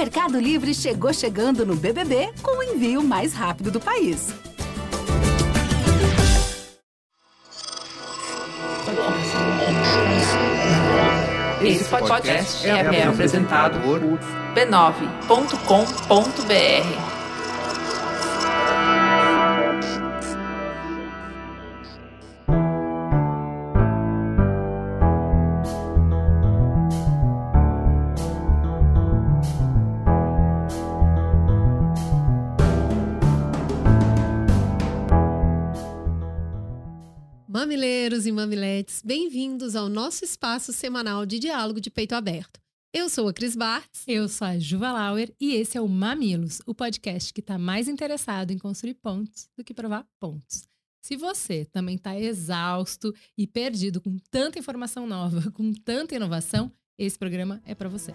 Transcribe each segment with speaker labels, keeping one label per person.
Speaker 1: Mercado Livre chegou chegando no BBB com o envio mais rápido do país.
Speaker 2: Esse podcast é, é apresentado por b9.com.br.
Speaker 3: bem-vindos ao nosso espaço semanal de diálogo de peito aberto. Eu sou a Cris Bartz.
Speaker 4: Eu sou a Juva Lauer e esse é o Mamilos, o podcast que está mais interessado em construir pontos do que provar pontos. Se você também está exausto e perdido com tanta informação nova, com tanta inovação, esse programa é para você.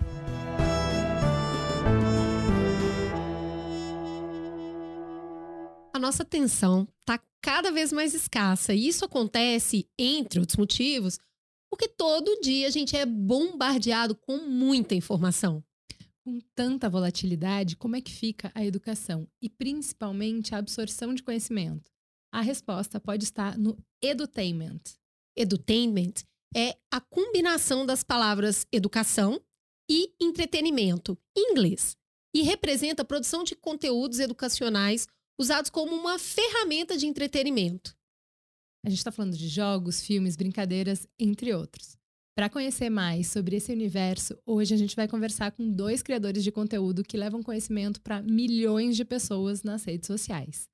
Speaker 3: A nossa atenção está cada vez mais escassa e isso acontece, entre outros motivos, porque todo dia a gente é bombardeado com muita informação.
Speaker 4: Com tanta volatilidade, como é que fica a educação e principalmente a absorção de conhecimento? A resposta pode estar no edutainment.
Speaker 3: Edutainment é a combinação das palavras educação e entretenimento em inglês e representa a produção de conteúdos educacionais usados como uma ferramenta de entretenimento.
Speaker 4: A gente está falando de jogos, filmes, brincadeiras, entre outros. Para conhecer mais sobre esse universo, hoje a gente vai conversar com dois criadores de conteúdo que levam conhecimento para milhões de pessoas nas redes sociais.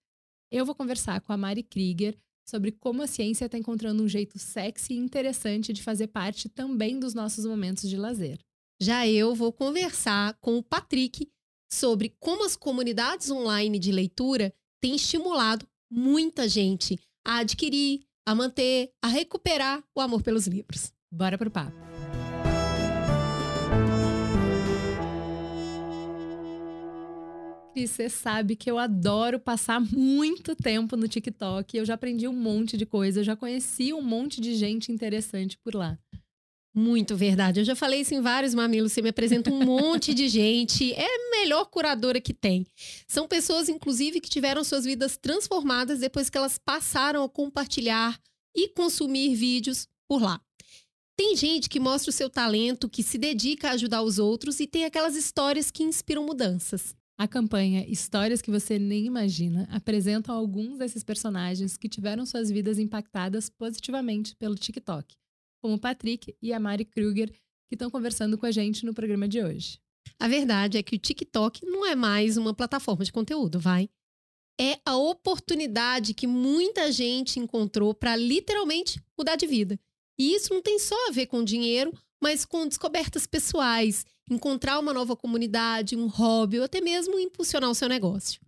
Speaker 4: Eu vou conversar com a Mari Krieger sobre como a ciência está encontrando um jeito sexy e interessante de fazer parte também dos nossos momentos de lazer.
Speaker 3: Já eu vou conversar com o Patrick sobre como as comunidades online de leitura têm estimulado muita gente a adquirir, a manter, a recuperar o amor pelos livros.
Speaker 4: Bora pro papo. Cris, você sabe que eu adoro passar muito tempo no TikTok. Eu já aprendi um monte de coisa, eu já conheci um monte de gente interessante por lá.
Speaker 3: Muito verdade. Eu já falei isso em vários mamilos. Você me apresenta um monte de gente. É a melhor curadora que tem. São pessoas, inclusive, que tiveram suas vidas transformadas depois que elas passaram a compartilhar e consumir vídeos por lá. Tem gente que mostra o seu talento, que se dedica a ajudar os outros e tem aquelas histórias que inspiram mudanças.
Speaker 4: A campanha Histórias que você nem imagina apresenta alguns desses personagens que tiveram suas vidas impactadas positivamente pelo TikTok como o Patrick e a Mari Kruger, que estão conversando com a gente no programa de hoje.
Speaker 3: A verdade é que o TikTok não é mais uma plataforma de conteúdo, vai? É a oportunidade que muita gente encontrou para literalmente mudar de vida. E isso não tem só a ver com dinheiro, mas com descobertas pessoais, encontrar uma nova comunidade, um hobby ou até mesmo impulsionar o seu negócio.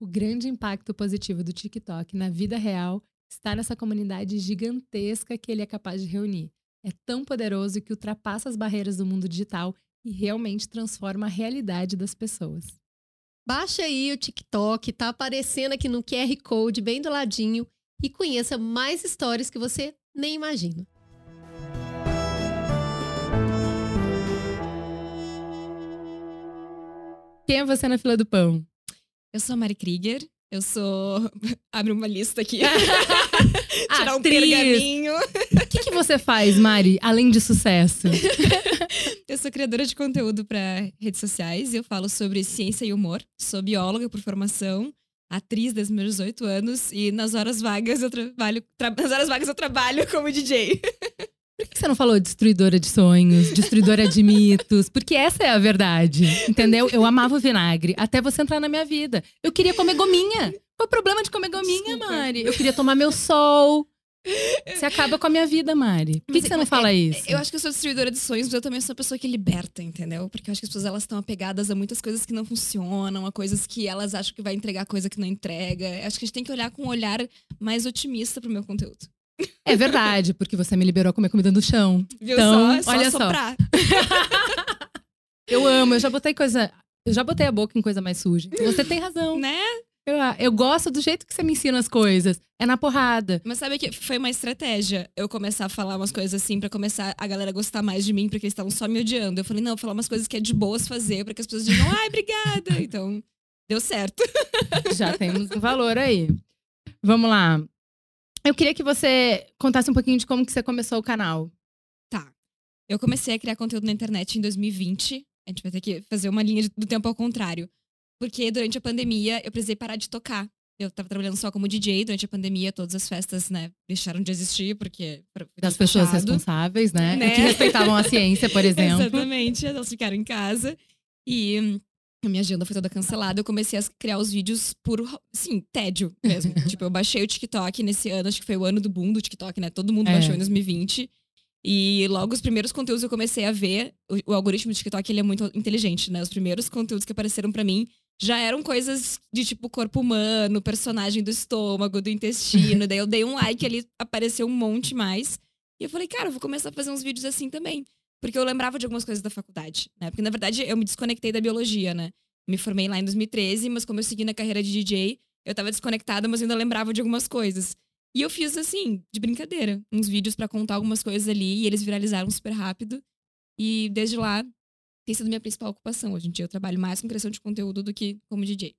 Speaker 4: O grande impacto positivo do TikTok na vida real está nessa comunidade gigantesca que ele é capaz de reunir é tão poderoso que ultrapassa as barreiras do mundo digital e realmente transforma a realidade das pessoas.
Speaker 3: Baixa aí o TikTok, tá aparecendo aqui no QR Code bem do ladinho e conheça mais histórias que você nem imagina.
Speaker 4: Quem é você na fila do pão?
Speaker 5: Eu sou a Mari Krieger, eu sou. Abre uma lista aqui. Tirar um pergaminho.
Speaker 4: O que, que você faz, Mari, além de sucesso?
Speaker 5: eu sou criadora de conteúdo para redes sociais e eu falo sobre ciência e humor. Sou bióloga por formação, atriz desde meus 18 anos e nas horas vagas eu trabalho. Tra... Nas horas vagas eu trabalho como DJ.
Speaker 4: Por que você não falou destruidora de sonhos, destruidora de mitos? Porque essa é a verdade, entendeu? Eu amava o vinagre até você entrar na minha vida. Eu queria comer gominha. Qual o problema de comer gominha, Desculpa. Mari? Eu queria tomar meu sol. Você acaba com a minha vida, Mari. Por que, que você não fala isso?
Speaker 5: Eu acho que eu sou destruidora de sonhos, mas eu também sou uma pessoa que liberta, entendeu? Porque eu acho que as pessoas elas estão apegadas a muitas coisas que não funcionam, a coisas que elas acham que vai entregar coisa que não entrega. Eu acho que a gente tem que olhar com um olhar mais otimista pro meu conteúdo.
Speaker 4: É verdade, porque você me liberou a comer comida no chão.
Speaker 5: Viu então, só? É olha só.
Speaker 4: eu amo, eu já botei coisa. Eu já botei a boca em coisa mais suja. Então você tem razão.
Speaker 5: Né?
Speaker 4: Eu, eu gosto do jeito que você me ensina as coisas. É na porrada.
Speaker 5: Mas sabe que foi uma estratégia eu começar a falar umas coisas assim pra começar a galera gostar mais de mim, porque eles estavam só me odiando. Eu falei, não, vou falar umas coisas que é de boas fazer, pra que as pessoas digam, ai, obrigada. Então, deu certo.
Speaker 4: Já temos um valor aí. Vamos lá. Eu queria que você contasse um pouquinho de como que você começou o canal.
Speaker 5: Tá. Eu comecei a criar conteúdo na internet em 2020. A gente vai ter que fazer uma linha do tempo ao contrário. Porque durante a pandemia eu precisei parar de tocar. Eu tava trabalhando só como DJ durante a pandemia, todas as festas, né, deixaram de existir, porque.
Speaker 4: Das pessoas responsáveis, né?
Speaker 5: Né?
Speaker 4: Que respeitavam a ciência, por exemplo.
Speaker 5: Exatamente, elas ficaram em casa. E hum, a minha agenda foi toda cancelada. Eu comecei a criar os vídeos por, sim, tédio mesmo. tipo, eu baixei o TikTok nesse ano, acho que foi o ano do boom do TikTok, né? Todo mundo
Speaker 4: É.
Speaker 5: baixou em 2020. E logo os primeiros conteúdos eu comecei a ver. O, o algoritmo do TikTok, ele é muito inteligente, né? Os primeiros conteúdos que apareceram pra mim já eram coisas de tipo corpo humano, personagem do estômago, do intestino. Daí eu dei um like ali, apareceu um monte mais. E eu falei, cara, eu vou começar a fazer uns vídeos assim também. Porque eu lembrava de algumas coisas da faculdade, né? Porque, na verdade, eu me desconectei da biologia, né? Me formei lá em 2013, mas como eu segui na carreira de DJ, eu tava desconectada, mas ainda lembrava de algumas coisas. E eu fiz, assim, de brincadeira, uns vídeos pra contar algumas coisas ali, e eles viralizaram super rápido. E desde lá, tem sido minha principal ocupação. Hoje em dia eu trabalho mais com criação de conteúdo do que como DJ.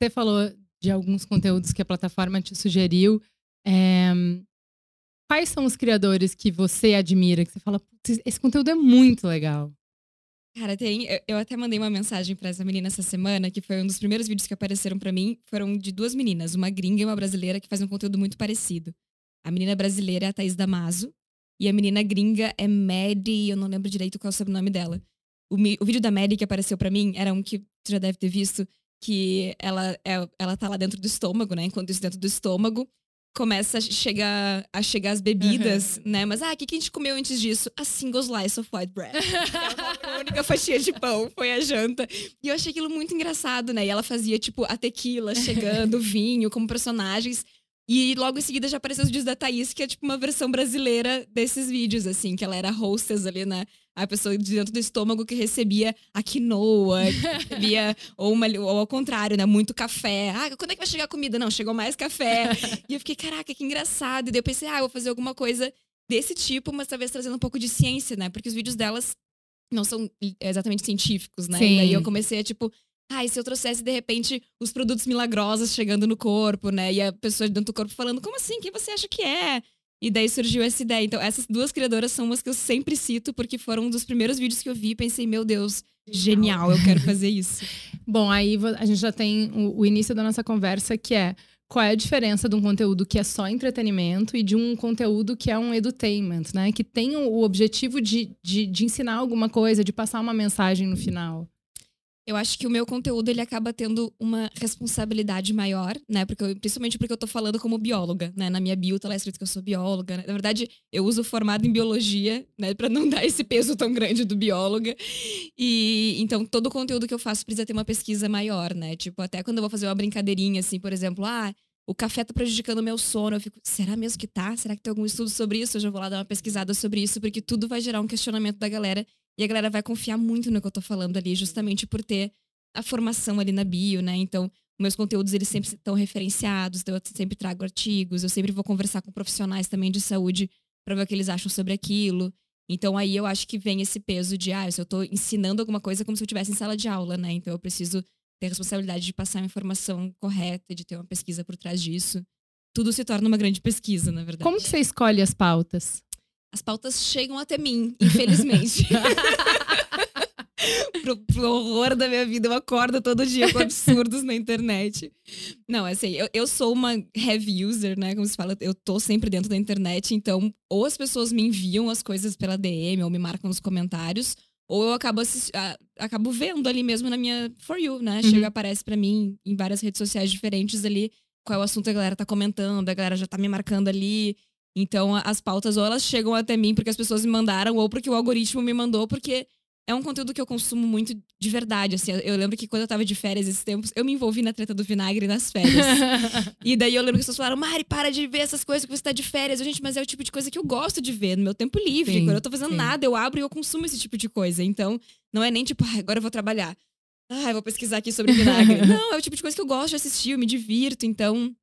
Speaker 4: Você falou de alguns conteúdos que a plataforma te sugeriu. É, Quais são os criadores que você admira? Que você fala, "Putz, esse conteúdo é muito legal.
Speaker 5: Cara, tem. Eu, até mandei uma mensagem pra essa menina essa semana, que foi um dos primeiros vídeos que apareceram pra mim. Foram de duas meninas, uma gringa e uma brasileira, que fazem um conteúdo muito parecido. A menina brasileira é a Thaís Damaso. E a menina gringa é Maddie, eu não lembro direito qual é o sobrenome dela. O, o vídeo da Maddie que apareceu pra mim era um que você já deve ter visto, que ela, é, ela tá lá dentro do estômago, né? Enquanto isso dentro do estômago, começa a chegar, a chegar as bebidas, né? Mas, ah, o que, que a gente comeu antes disso? A single slice of white bread. a única fatia de pão foi a janta. E eu achei aquilo muito engraçado, né? E ela fazia, tipo, a tequila chegando, o vinho, como personagens. E logo em seguida já apareceu os vídeos da Thaís, que é tipo uma versão brasileira desses vídeos, assim, que ela era hostess ali, né? A pessoa de dentro do estômago que recebia a quinoa, recebia, ou, uma, ou ao contrário, né? Muito café. Ah, quando é que vai chegar a comida? Não, chegou mais café. e eu fiquei, caraca, que engraçado. E daí eu pensei, ah, eu vou fazer alguma coisa desse tipo, mas talvez trazendo um pouco de ciência, né? Porque os vídeos delas não são exatamente científicos, né?
Speaker 4: Sim.
Speaker 5: E daí eu comecei a, tipo, ah, e se eu trouxesse, de repente, os produtos milagrosos chegando no corpo, né? E a pessoa dentro do corpo falando, como assim? Quem você acha que é? E daí surgiu essa ideia. Então, essas duas criadoras são umas que eu sempre cito, porque foram um dos primeiros vídeos que eu vi e pensei, meu Deus, genial, eu quero fazer isso.
Speaker 4: Bom, aí a gente já tem o, o início da nossa conversa, que é qual é a diferença de um conteúdo que é só entretenimento e de um conteúdo que é um edutainment, né? Que tem o objetivo de, de, de ensinar alguma coisa, de passar uma mensagem no final.
Speaker 5: Eu acho que o meu conteúdo ele acaba tendo uma responsabilidade maior, né? Porque eu- principalmente porque eu tô falando como bióloga, né? Na minha bio tá lá escrito que eu sou bióloga. né? Na verdade, eu uso formado em biologia, né? Pra não dar esse peso tão grande do bióloga. E então todo o conteúdo que eu faço precisa ter uma pesquisa maior, né? Tipo, até quando eu vou fazer uma brincadeirinha, assim, por exemplo, ah. O café tá prejudicando o meu sono. Eu fico, será mesmo que tá? Será que tem algum estudo sobre isso? Eu já vou lá dar uma pesquisada sobre isso, porque tudo vai gerar um questionamento da galera. E a galera vai confiar muito no que eu tô falando ali, justamente por ter a formação ali na bio, né? Então, meus conteúdos eles sempre estão referenciados, então eu sempre trago artigos, eu sempre vou conversar com profissionais também de saúde para ver o que eles acham sobre aquilo. Então aí eu acho que vem esse peso de, ah, se eu tô ensinando alguma coisa é como se eu estivesse em sala de aula, né? Então eu preciso ter a responsabilidade de passar a informação correta, de ter uma pesquisa por trás disso. Tudo se torna uma grande pesquisa, na verdade.
Speaker 4: Como que você escolhe as pautas?
Speaker 5: As pautas chegam até mim, infelizmente. pro, pro horror da minha vida, eu acordo todo dia com absurdos na internet. Não, assim, eu, eu sou uma heavy user, né? Como se fala, eu tô sempre dentro da internet, então, ou as pessoas me enviam as coisas pela DM ou me marcam nos comentários, ou eu acabo, a- acabo vendo ali mesmo na minha For You, né?
Speaker 4: Uhum.
Speaker 5: Chega, aparece pra mim em várias redes sociais diferentes ali qual é o assunto que a galera tá comentando, a galera já tá me marcando ali. Então, as pautas ou elas chegam até mim porque as pessoas me mandaram, ou porque o algoritmo me mandou, porque é um conteúdo que eu consumo muito de verdade. Assim, eu lembro que quando eu tava de férias esses tempos, eu me envolvi na treta do vinagre nas férias. e daí eu lembro que as pessoas falaram, Mari, para de ver essas coisas que você tá de férias. Eu, gente, mas é o tipo de coisa que eu gosto de ver no meu tempo livre.
Speaker 4: Sim,
Speaker 5: quando eu tô fazendo
Speaker 4: sim.
Speaker 5: nada, eu abro e eu consumo esse tipo de coisa. Então, não é nem tipo, "Ah, agora eu vou trabalhar. ah, vou pesquisar aqui sobre vinagre. não, é o tipo de coisa que eu gosto de assistir, eu me divirto, então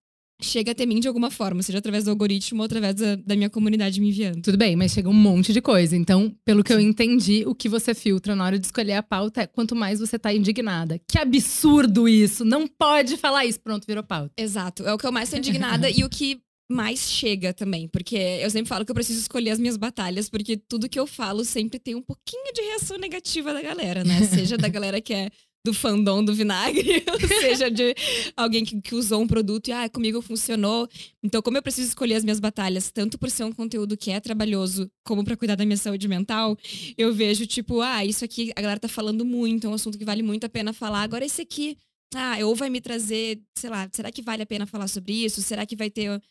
Speaker 5: chega até mim de alguma forma, seja através do algoritmo ou através da, da, minha comunidade me enviando.
Speaker 4: Tudo bem, mas chega um monte de coisa. Então, pelo que eu entendi, o que você filtra na hora de escolher a pauta é quanto mais você tá indignada. Que absurdo isso! Não pode falar isso. Pronto, virou pauta.
Speaker 5: Exato. É o que eu mais tô indignada e o que mais chega também, porque eu sempre falo que eu preciso escolher as minhas batalhas, porque tudo que eu falo sempre tem um pouquinho de reação negativa da galera, né? Seja da galera que é do fandom do vinagre, ou seja, de alguém que, que, usou um produto e, ah, comigo funcionou. Então, como eu preciso escolher as minhas batalhas, tanto por ser um conteúdo que é trabalhoso, como para cuidar da minha saúde mental, eu vejo, tipo, ah, isso aqui a galera tá falando muito, é um assunto que vale muito a pena falar. Agora, esse aqui, ah, ou vai me trazer, sei lá, será que vale a pena falar sobre isso? Será que vai ter.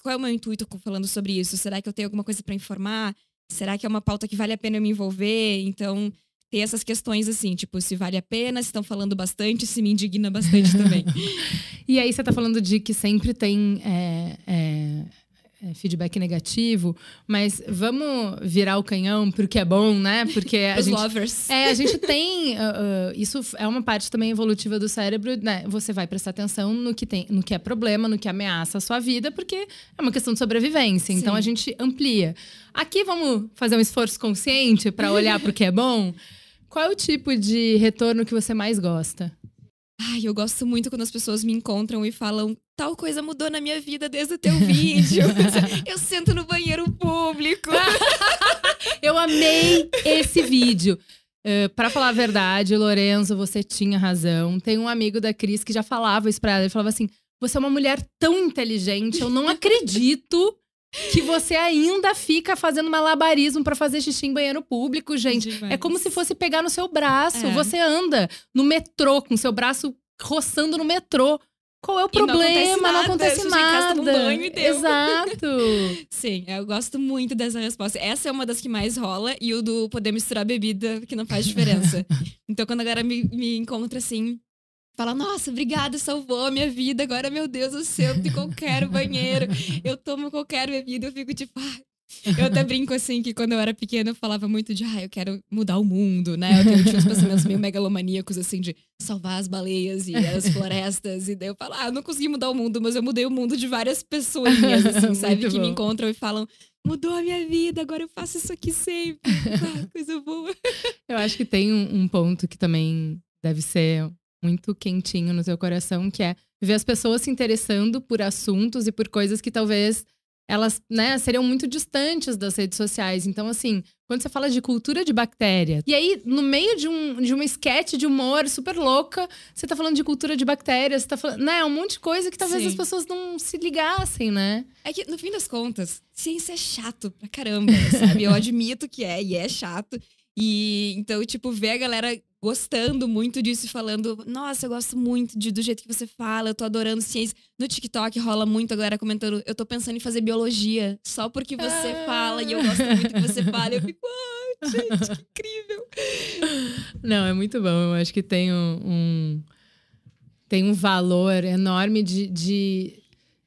Speaker 5: Qual é o meu intuito falando sobre isso? Será que eu tenho alguma coisa para informar? Será que é uma pauta que vale a pena eu me envolver? Então, ter essas questões assim, tipo, se vale a pena, se estão falando bastante, se me indigna bastante também.
Speaker 4: e aí você tá falando de que sempre tem é, é, é, feedback negativo, mas vamos virar o canhão porque é bom, né? Porque a
Speaker 5: Os
Speaker 4: gente,
Speaker 5: lovers.
Speaker 4: É, a gente tem. Uh, uh, isso é uma parte também evolutiva do cérebro, né? Você vai prestar atenção no que, tem, no que é problema, no que ameaça a sua vida, porque é uma questão de sobrevivência. Sim. Então a gente amplia. Aqui vamos fazer um esforço consciente para olhar para o que é bom. Qual é o tipo de retorno que você mais gosta?
Speaker 5: Ai, eu gosto muito quando as pessoas me encontram e falam tal coisa mudou na minha vida desde o teu vídeo. eu sento no banheiro público.
Speaker 4: eu amei esse vídeo. Uh, para falar a verdade, Lorenzo, você tinha razão. Tem um amigo da Cris que já falava isso pra ela. Ele falava assim: você é uma mulher tão inteligente, eu não acredito que você ainda fica fazendo malabarismo para fazer xixi em banheiro público, gente. Demais. É como se fosse pegar no seu braço. É. Você anda no metrô com seu braço roçando no metrô. Qual é o problema? Não acontece nada. Não acontece nada.
Speaker 5: Um banho e deu.
Speaker 4: Exato.
Speaker 5: Sim, eu gosto muito dessa resposta. Essa é uma das que mais rola e o do poder misturar bebida, que não faz diferença. então, quando a galera me, me encontra assim, fala, nossa, obrigada, salvou a minha vida. Agora, meu Deus, eu sento em qualquer banheiro, eu tomo qualquer bebida, eu fico tipo, ah. Eu até brinco assim que quando eu era pequena eu falava muito de, ah, eu quero mudar o mundo, né? Eu tinha uns pensamentos meio megalomaníacos, assim, de salvar as baleias e as florestas. E daí eu falo, ah, eu não consegui mudar o mundo, mas eu mudei o mundo de várias pessoas, assim, sabe? que me encontram e falam, mudou a minha vida, agora eu faço isso aqui sempre. Ah, coisa boa.
Speaker 4: Eu acho que tem um, um ponto que também deve ser muito quentinho no seu coração, que é ver as pessoas se interessando por assuntos e por coisas que talvez elas, né, seriam muito distantes das redes sociais. Então, assim, quando você fala de cultura de bactéria, e aí, no meio de um, de uma esquete de humor super louca, você tá falando de cultura de bactérias, você tá falando, né, um monte de coisa que talvez Sim. as pessoas não se ligassem, né?
Speaker 5: É que, no fim das contas, ciência é chato pra caramba, sabe? Eu admito que é, e é chato. E então, tipo, ver a galera gostando muito disso e falando, nossa, eu gosto muito de, do jeito que você fala, eu tô adorando ciência. No TikTok rola muito a galera comentando, eu tô pensando em fazer biologia, só porque você ah. fala e eu gosto muito que você fala. Eu fico, ah, gente, que incrível.
Speaker 4: Não, é muito bom. Eu acho que tem um, um tem um valor enorme de, de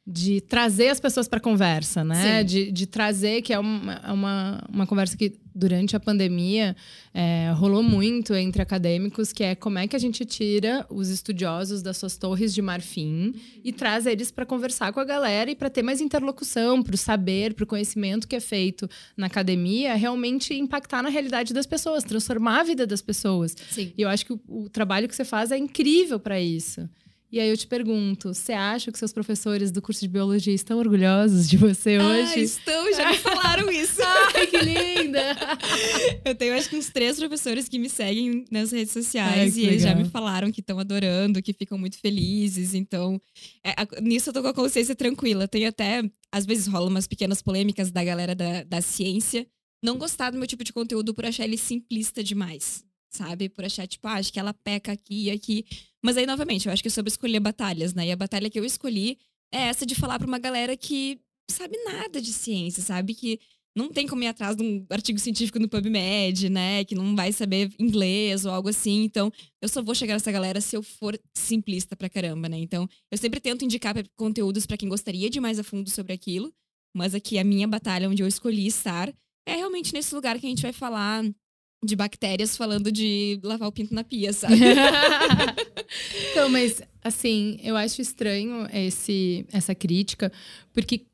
Speaker 4: de trazer as pessoas para conversa, né? De, de, trazer, que é uma, é uma, uma conversa que durante a pandemia é, rolou muito entre acadêmicos, que é como é que a gente tira os estudiosos das suas torres de marfim e traz eles para conversar com a galera e para ter mais interlocução, para o saber, para o conhecimento que é feito na academia, realmente impactar na realidade das pessoas, transformar a vida das pessoas.
Speaker 5: Sim.
Speaker 4: E eu acho que o, o trabalho que você faz é incrível para isso. E aí eu te pergunto, você acha que seus professores do curso de biologia estão orgulhosos de você hoje? Ah,
Speaker 5: estão, já me falaram isso.
Speaker 4: Ai, que linda!
Speaker 5: eu tenho acho que uns três professores que me seguem nas redes sociais Ai, e eles já me falaram que estão adorando, que ficam muito felizes. Então, é, a, nisso eu tô com a consciência tranquila. Tem até, às vezes rolam umas pequenas polêmicas da galera da, da ciência não gostar do meu tipo de conteúdo por achar ele simplista demais sabe? Por achar, tipo, ah, acho que ela peca aqui e aqui. Mas aí, novamente, eu acho que é sobre escolher batalhas, né? E a batalha que eu escolhi é essa de falar pra uma galera que sabe nada de ciência, sabe? Que não tem como ir atrás de um artigo científico no PubMed, né? Que não vai saber inglês ou algo assim. Então, eu só vou chegar nessa galera se eu for simplista pra caramba, né? Então, eu sempre tento indicar conteúdos para quem gostaria de mais a fundo sobre aquilo. Mas aqui, a minha batalha, onde eu escolhi estar, é realmente nesse lugar que a gente vai falar de bactérias falando de lavar o pinto na pia, sabe?
Speaker 4: então, mas assim, eu acho estranho esse, essa crítica, porque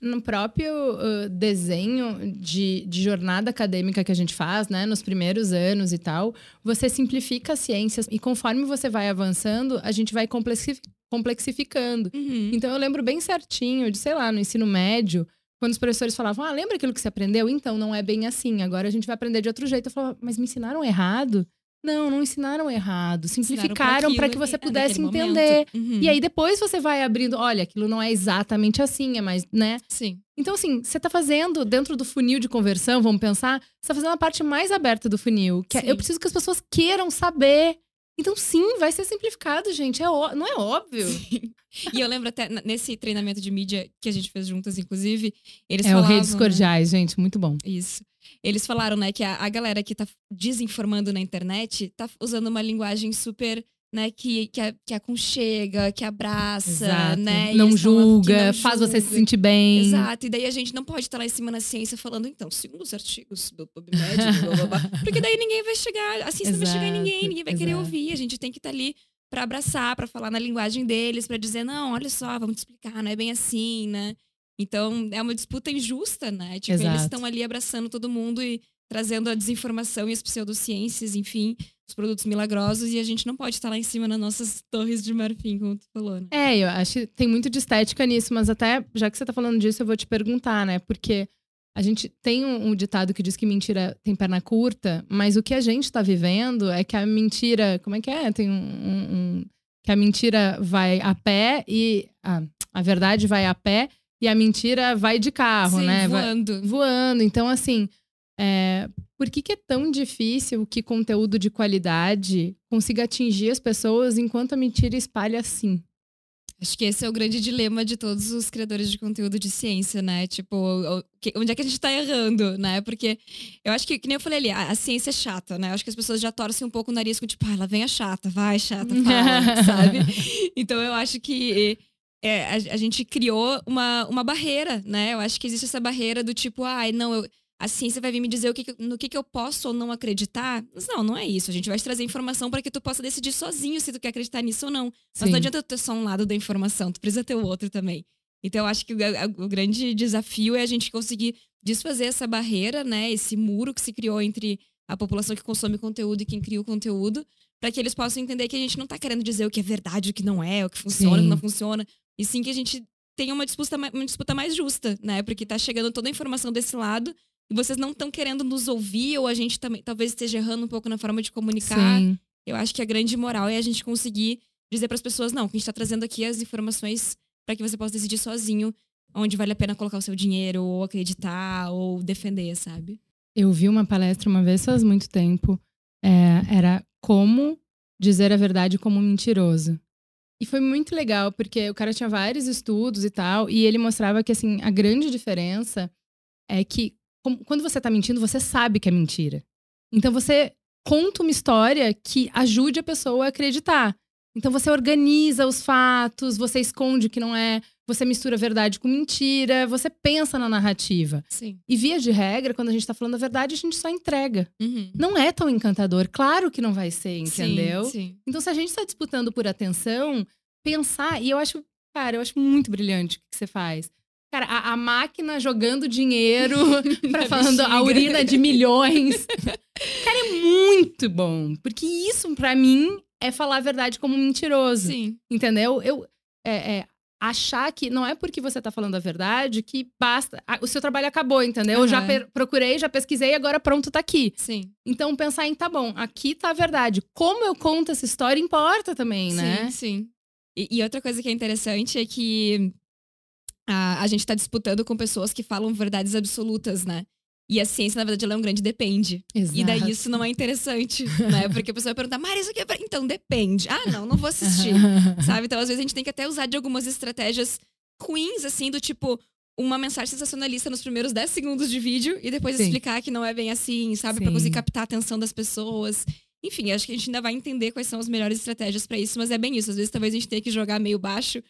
Speaker 4: no próprio uh, desenho de, de, jornada acadêmica que a gente faz, né, nos primeiros anos e tal, você simplifica as ciências e conforme você vai avançando, a gente vai complexificando.
Speaker 5: Uhum.
Speaker 4: Então eu lembro bem certinho de, sei lá, no ensino médio, quando os professores falavam, ah, lembra aquilo que você aprendeu? Então, não é bem assim, agora a gente vai aprender de outro jeito. Eu falava, mas me ensinaram errado? Não, não ensinaram errado. Simplificaram para que você pudesse entender.
Speaker 5: Uhum.
Speaker 4: E aí depois você vai abrindo, olha, aquilo não é exatamente assim, é mais, né?
Speaker 5: Sim.
Speaker 4: Então, assim, você tá fazendo dentro do funil de conversão, vamos pensar, você tá fazendo a parte mais aberta do funil. Que é, eu preciso que as pessoas queiram saber. Então, sim, vai ser simplificado, gente. É ó... Não é óbvio. Sim.
Speaker 5: E eu lembro até nesse treinamento de mídia que a gente fez juntas, inclusive, eles
Speaker 4: é
Speaker 5: falavam.
Speaker 4: É o Redes Cordiais, né? gente, muito bom.
Speaker 5: Isso. Eles falaram, né, que a, a galera que tá desinformando na internet tá usando uma linguagem super né, que, que, que aconchega, que abraça,
Speaker 4: Exato.
Speaker 5: né?
Speaker 4: Não julga, não faz julga. você se sentir bem.
Speaker 5: Exato. E daí a gente não pode estar lá em cima na ciência falando, então, segundo os artigos do PubMed, blá, blá, blá, porque daí ninguém vai chegar, a ciência Exato. não vai chegar em ninguém, ninguém vai Exato. querer ouvir. A gente tem que estar ali para abraçar, para falar na linguagem deles, para dizer, não, olha só, vamos te explicar, não é bem assim, né? Então, é uma disputa injusta, né? Tipo, eles estão ali abraçando todo mundo e trazendo a desinformação e as pseudociências, enfim, os produtos milagrosos, e a gente não pode estar lá em cima nas nossas torres de marfim, como tu falou, né?
Speaker 4: É, eu acho que tem muito de estética nisso, mas até, já que você tá falando disso, eu vou te perguntar, né? Porque a gente tem um, um ditado que diz que mentira tem perna curta, mas o que a gente tá vivendo é que a mentira. Como é que é? Tem um. um, um que a mentira vai a pé e. Ah, a verdade vai a pé e a mentira vai de carro,
Speaker 5: Sim,
Speaker 4: né?
Speaker 5: Voando.
Speaker 4: Vai, voando. Então, assim, é, por que, que é tão difícil que conteúdo de qualidade consiga atingir as pessoas enquanto a mentira espalha assim?
Speaker 5: Acho que esse é o grande dilema de todos os criadores de conteúdo de ciência, né? Tipo, onde é que a gente tá errando, né? Porque eu acho que, que nem eu falei ali, a, ciência é chata, né? Eu acho que as pessoas já torcem um pouco o nariz com, tipo, ah, ela vem a chata, vai, chata, fala, sabe? Então eu acho que é, a, a, gente criou uma, uma barreira, né? Eu acho que existe essa barreira do tipo, ai, ah, não, eu, a ciência vai vir me dizer o que, no que, que eu posso ou não acreditar. Mas não, não é isso. A gente vai te trazer informação para que tu possa decidir sozinho se tu quer acreditar nisso ou não. Sim. Mas não adianta ter só um lado da informação, tu precisa ter o outro também. Então, eu acho que o, o grande desafio é a gente conseguir desfazer essa barreira, né? Esse muro que se criou entre a população que consome conteúdo e quem cria o conteúdo, para que eles possam entender que a gente não está querendo dizer o que é verdade, o que não é, o que funciona, sim. o que não funciona. E sim que a gente tenha uma disputa, uma disputa mais justa, né? Porque tá chegando toda a informação desse lado e vocês não estão querendo nos ouvir, ou a gente também talvez esteja errando um pouco na forma de comunicar.
Speaker 4: Sim.
Speaker 5: Eu acho que a grande moral é a gente conseguir dizer para as pessoas: não, que a gente está trazendo aqui as informações para que você possa decidir sozinho onde vale a pena colocar o seu dinheiro, ou acreditar, ou defender, sabe?
Speaker 4: Eu vi uma palestra uma vez faz muito tempo. É, era como dizer a verdade como mentiroso. E foi muito legal, porque o cara tinha vários estudos e tal, e ele mostrava que, assim, a grande diferença é que quando você tá mentindo, você sabe que é mentira. Então você conta uma história que ajude a pessoa a acreditar. Então você organiza os fatos, você esconde o que não é, você mistura verdade com mentira, você pensa na narrativa.
Speaker 5: Sim.
Speaker 4: E via de regra, quando a gente tá falando a verdade, a gente só entrega.
Speaker 5: Uhum.
Speaker 4: Não é tão encantador. Claro que não vai ser, entendeu?
Speaker 5: Sim, sim.
Speaker 4: Então, se a gente tá disputando por atenção, pensar, e eu acho, cara, eu acho muito brilhante o que você faz. Cara, a, a máquina jogando dinheiro para falando a urina de milhões. Cara, é muito bom. Porque isso, para mim, é falar a verdade como mentiroso.
Speaker 5: Sim.
Speaker 4: Entendeu? Eu, é, é, achar que não é porque você tá falando a verdade que basta. O seu trabalho acabou, entendeu? Uhum. Eu já procurei, já pesquisei, agora pronto, tá aqui.
Speaker 5: Sim.
Speaker 4: Então pensar em, tá bom, aqui tá a verdade. Como eu conto essa história importa também, né?
Speaker 5: Sim, sim. E, e outra coisa que é interessante é que a, a gente está disputando com pessoas que falam verdades absolutas, né? E a ciência, na verdade, ela é um grande depende.
Speaker 4: Exato.
Speaker 5: E daí isso não é interessante, né? Porque a pessoa vai perguntar, Maria, isso aqui é pra... Então, depende. Ah, não, não vou assistir. sabe? Então, às vezes, a gente tem que até usar de algumas estratégias ruins, assim, do tipo, uma mensagem sensacionalista nos primeiros 10 segundos de vídeo e depois Sim. explicar que não é bem assim, sabe? Sim. Pra conseguir captar a atenção das pessoas. Enfim, acho que a gente ainda vai entender quais são as melhores estratégias para isso, mas é bem isso. Às vezes, talvez a gente tenha que jogar meio baixo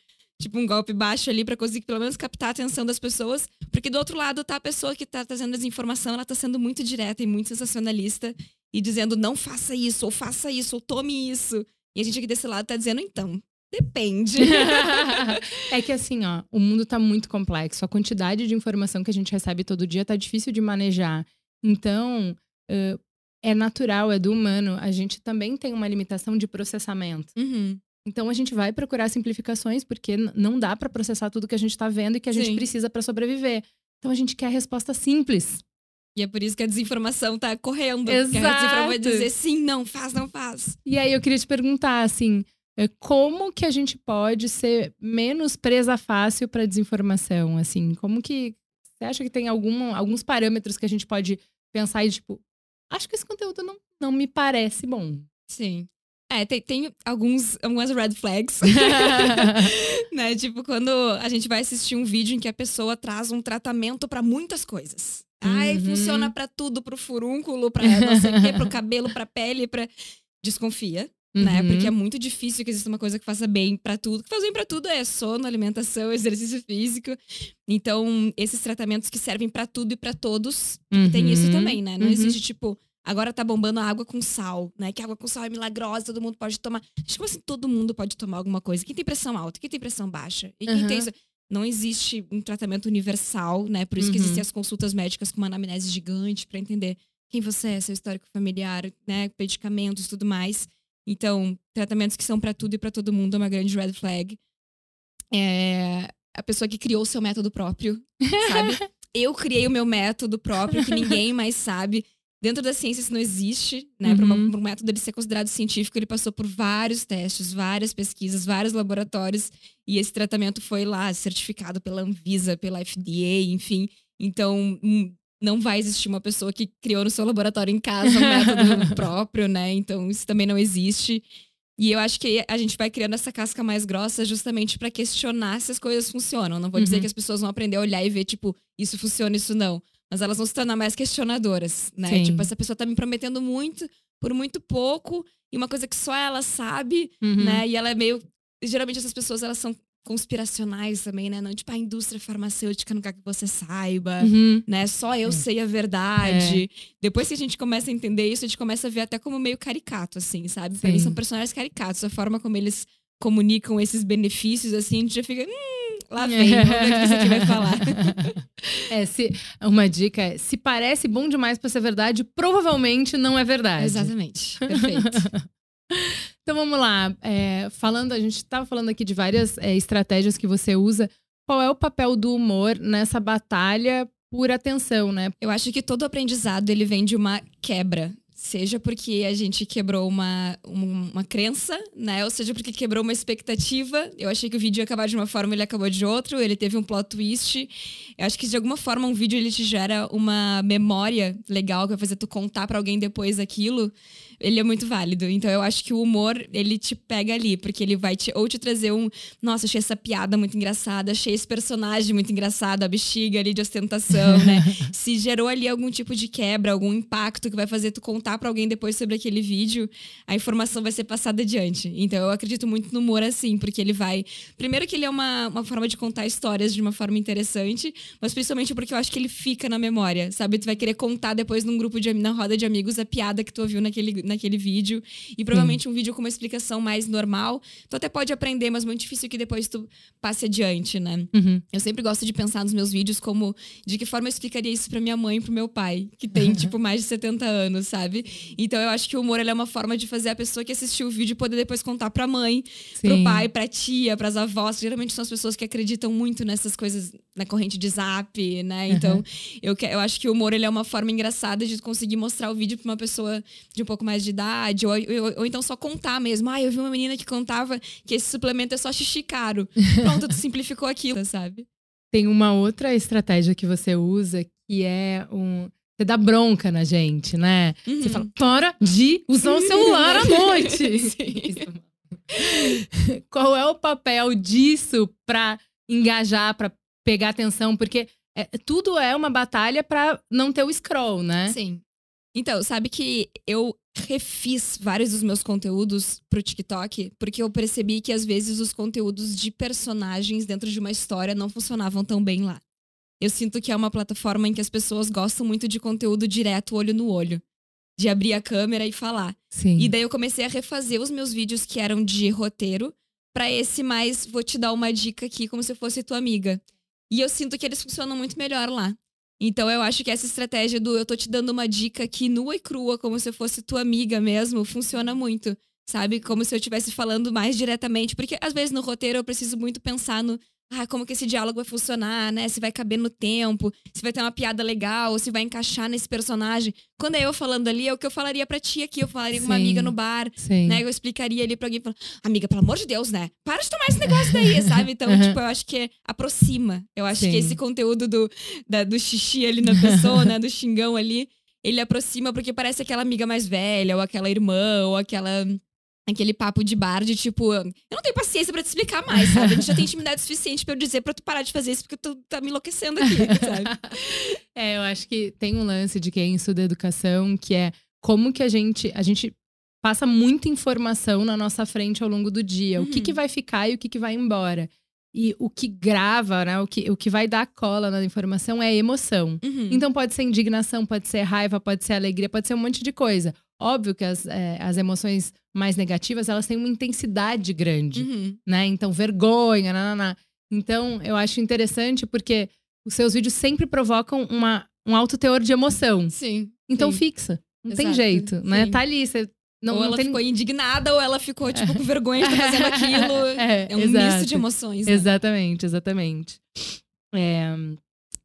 Speaker 5: tipo um golpe baixo ali pra conseguir pelo menos captar a atenção das pessoas, porque do outro lado tá a pessoa que tá trazendo desinformação, ela tá sendo muito direta e muito sensacionalista e dizendo não faça isso, ou faça isso, ou tome isso. E a gente aqui desse lado tá dizendo então, depende.
Speaker 4: é que assim, ó, o mundo tá muito complexo. A quantidade de informação que a gente recebe todo dia tá difícil de manejar. Então, uh, é natural, é do humano. A gente também tem uma limitação de processamento.
Speaker 5: Uhum.
Speaker 4: Então a gente vai procurar simplificações porque não dá para processar tudo que a gente está vendo e que a gente
Speaker 5: Sim.
Speaker 4: precisa para sobreviver. Então a gente quer a resposta simples.
Speaker 5: E é por isso que a desinformação tá correndo. Porque a
Speaker 4: Exato.
Speaker 5: desinformação vai dizer sim, não, faz, não faz.
Speaker 4: E aí eu queria te perguntar assim, é, como que a gente pode ser menos presa fácil para desinformação, assim? Como que você acha que tem algum, alguns parâmetros que a gente pode pensar e tipo, acho que esse conteúdo não, não me parece bom.
Speaker 5: Sim. É, tem, tem alguns, algumas red flags. né? Tipo, quando a gente vai assistir um vídeo em que a pessoa traz um tratamento pra muitas coisas. Ai,
Speaker 4: Uhum.
Speaker 5: funciona pra tudo, pro furúnculo, pra não sei o quê, pro cabelo, pra pele, pra. Desconfia, né?
Speaker 4: Uhum.
Speaker 5: Porque é muito difícil que exista uma coisa que faça bem pra tudo. O que faz bem pra tudo é sono, alimentação, exercício físico. Então, esses tratamentos que servem pra tudo e pra todos, tem isso
Speaker 4: Uhum.
Speaker 5: também, né? Não
Speaker 4: Uhum.
Speaker 5: existe, tipo, agora tá bombando a água com sal, né? Que água com sal é milagrosa, todo mundo pode tomar. Gente, como assim todo mundo pode tomar alguma coisa? Quem tem pressão alta? Quem tem pressão baixa? E quem
Speaker 4: Uhum.
Speaker 5: tem isso? Não existe um tratamento universal, né? Por isso que
Speaker 4: Uhum.
Speaker 5: existem as consultas médicas com uma anamnese gigante pra entender quem você é, seu histórico familiar, né? Medicamentos, tudo mais. Então, tratamentos que são pra tudo e pra todo mundo é uma grande red flag. É a pessoa que criou o seu método próprio, sabe? Eu criei o meu método próprio que ninguém mais sabe. Dentro da ciência isso não existe, né? Para
Speaker 4: Uhum.
Speaker 5: um método ele ser considerado científico, ele passou por vários testes, várias pesquisas, vários laboratórios e esse tratamento foi lá certificado pela Anvisa, pela FDA, enfim. Então, hum, não vai existir uma pessoa que criou no seu laboratório em casa um método próprio, né? Então, isso também não existe. E eu acho que a gente vai criando essa casca mais grossa justamente para questionar se as coisas funcionam. Não vou dizer
Speaker 4: Uhum.
Speaker 5: que as pessoas vão aprender a olhar e ver, tipo, isso funciona, isso não. Mas elas vão se tornar mais questionadoras, né?
Speaker 4: Sim.
Speaker 5: Tipo, essa pessoa tá me prometendo muito por muito pouco e uma coisa que só ela sabe,
Speaker 4: Uhum.
Speaker 5: né? E ela é meio. Geralmente essas pessoas elas são conspiracionais também, né? Não, tipo, a indústria farmacêutica não quer que você saiba
Speaker 4: Uhum.
Speaker 5: né? Só eu
Speaker 4: É.
Speaker 5: sei a verdade. Depois que a gente começa a entender isso, a gente começa a ver até como meio caricato, assim, sabe? Pra mim
Speaker 4: Sim.
Speaker 5: são personagens caricatos. A forma como eles comunicam esses benefícios, assim, a gente já fica. Hum, lá vem, vamos ver o que aqui vai falar.
Speaker 4: É, se, uma dica é: se parece bom demais pra ser verdade, provavelmente não é verdade.
Speaker 5: Exatamente. Perfeito.
Speaker 4: Então vamos lá. É, falando, a gente estava falando aqui de várias é, estratégias que você usa. Qual é o papel do humor nessa batalha por atenção, né?
Speaker 5: Eu acho que todo aprendizado ele vem de uma quebra. Seja porque a gente quebrou uma, um- uma crença, né? Ou seja porque quebrou uma expectativa. Eu achei que o vídeo ia acabar de uma forma, ele acabou de outro. Ele teve um plot twist. Eu acho que de alguma forma um vídeo ele te gera uma memória legal que vai fazer tu contar pra alguém depois aquilo. Ele é muito válido. Então eu acho que o humor, ele te pega ali. Porque ele vai te, ou te trazer um... Nossa, achei essa piada muito engraçada. Achei esse personagem muito engraçado. A bexiga ali de ostentação, né? se gerou ali algum tipo de quebra, algum impacto que vai fazer tu contar pra alguém depois sobre aquele vídeo, a informação vai ser passada adiante. Então eu acredito muito no humor assim, porque ele vai. Primeiro que ele é uma, uma forma de contar histórias de uma forma interessante, mas principalmente porque eu acho que ele fica na memória, sabe? Tu vai querer contar depois num grupo de na roda de amigos a piada que tu ouviu naquele, naquele vídeo. E provavelmente um vídeo com uma explicação mais normal. Tu até pode aprender, mas muito difícil que depois tu passe adiante, né?
Speaker 4: Uhum.
Speaker 5: Eu sempre gosto de pensar nos meus vídeos como de que forma eu explicaria isso pra minha mãe e pro meu pai, que tem, tipo, mais de 70 anos, sabe? Então eu acho que o humor é uma forma de fazer a pessoa que assistiu o vídeo poder depois contar pra mãe, pro
Speaker 4: Sim.
Speaker 5: pai, pra tia, pras avós. Geralmente são as pessoas que acreditam muito nessas coisas na corrente de zap, né? Então eu, eu acho que o humor ele é uma forma engraçada de conseguir mostrar o vídeo pra uma pessoa de um pouco mais de idade, ou, ou- ou então só contar mesmo. Ah, eu vi uma menina que contava que esse suplemento é só xixi caro. Pronto, tu simplificou aquilo, sabe?
Speaker 4: Tem uma outra estratégia que você usa que é um. Você dá bronca na gente, né? Você
Speaker 5: Uhum.
Speaker 4: fala, para de usar o celular à noite. Qual é o papel disso pra engajar, pra pegar atenção? Porque é, tudo é uma batalha pra não ter o scroll, né?
Speaker 5: Sim. Então, sabe que eu refiz vários dos meus conteúdos pro TikTok, porque eu percebi que às vezes os conteúdos de personagens dentro de uma história não funcionavam tão bem lá. Eu sinto que é uma plataforma em que as pessoas gostam muito de conteúdo direto, olho no olho. De abrir a câmera e falar.
Speaker 4: Sim.
Speaker 5: E daí eu comecei a refazer os meus vídeos que eram de roteiro pra esse mais vou te dar uma dica aqui como se fosse tua amiga. E eu sinto que eles funcionam muito melhor lá. Então eu acho que essa estratégia do eu tô te dando uma dica aqui nua e crua, como se fosse tua amiga mesmo, funciona muito. Sabe? Como se eu estivesse falando mais diretamente. Porque às vezes no roteiro eu preciso muito pensar no. Ah, como que esse diálogo vai funcionar, né? Se vai caber no tempo, se vai ter uma piada legal, se vai encaixar nesse personagem. Quando é eu falando ali, é o que eu falaria pra ti aqui. Eu falaria com uma
Speaker 4: Sim.
Speaker 5: amiga no bar,
Speaker 4: Sim.
Speaker 5: né? Eu explicaria ali pra alguém, falando, amiga, pelo amor de Deus, né? Para de tomar esse negócio daí, sabe? Então, tipo, eu acho que aproxima. Eu acho que
Speaker 4: Sim.
Speaker 5: esse conteúdo do, da- do xixi ali na pessoa, né? Do xingão ali, ele aproxima porque parece aquela amiga mais velha, ou aquela irmã, ou aquela. Aquele papo de bar de tipo, eu não tenho paciência pra te explicar mais, sabe? A gente já tem intimidade suficiente pra eu dizer pra tu parar de fazer isso porque tu tá me enlouquecendo aqui, sabe?
Speaker 4: É, eu acho que tem um lance de quem estuda educação que é como que a gente a gente passa muita informação na nossa frente ao longo do dia. O que,
Speaker 5: Uhum.
Speaker 4: que vai ficar e o que, que vai embora. E o que grava, né? O que, o que vai dar cola na informação é a emoção.
Speaker 5: Uhum.
Speaker 4: Então pode ser indignação, pode ser raiva, pode ser alegria, pode ser um monte de coisa. Óbvio que as, é, as emoções mais negativas, elas têm uma intensidade grande
Speaker 5: Uhum.
Speaker 4: né? Então, vergonha, nananá. Então, eu acho interessante porque os seus vídeos sempre provocam uma, um alto teor de emoção.
Speaker 5: Sim.
Speaker 4: Então,
Speaker 5: sim.
Speaker 4: fixa. Não tem
Speaker 5: Exato,
Speaker 4: jeito, né?
Speaker 5: sim.
Speaker 4: Tá ali, você não,
Speaker 5: ou ela
Speaker 4: tem...
Speaker 5: ficou indignada, ou ela ficou, tipo, com vergonha de estar fazendo aquilo.
Speaker 4: É,
Speaker 5: É um
Speaker 4: exato.
Speaker 5: misto de emoções. né?
Speaker 4: Exatamente, exatamente. É,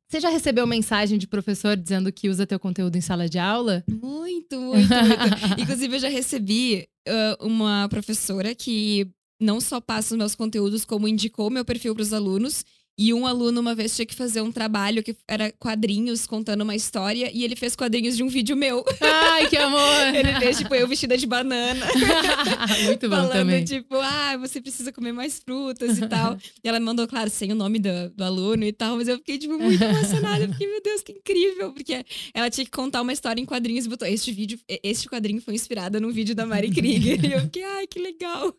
Speaker 4: Você já recebeu mensagem de professor dizendo que usa teu conteúdo em sala de aula?
Speaker 5: Muito, muito, muito. Inclusive, eu já recebi ah, uma professora que não só passa os meus conteúdos, como indicou meu perfil para os alunos. E um aluno, uma vez, tinha que fazer um trabalho que era quadrinhos contando uma história, e ele fez quadrinhos de um vídeo meu.
Speaker 4: Ai, que amor!
Speaker 5: Ele fez, tipo, eu vestida de banana.
Speaker 4: Muito bom
Speaker 5: falando,
Speaker 4: também.
Speaker 5: tipo, ah, você precisa comer mais frutas e tal. e ela me mandou, claro, sem o nome do, do aluno e tal, mas eu fiquei, tipo, muito emocionada. Eu fiquei, meu Deus, que incrível. Porque ela tinha que contar uma história em quadrinhos e botou, este vídeo, este quadrinho foi inspirado num vídeo da Mari Krieger. e eu fiquei, ai, que legal.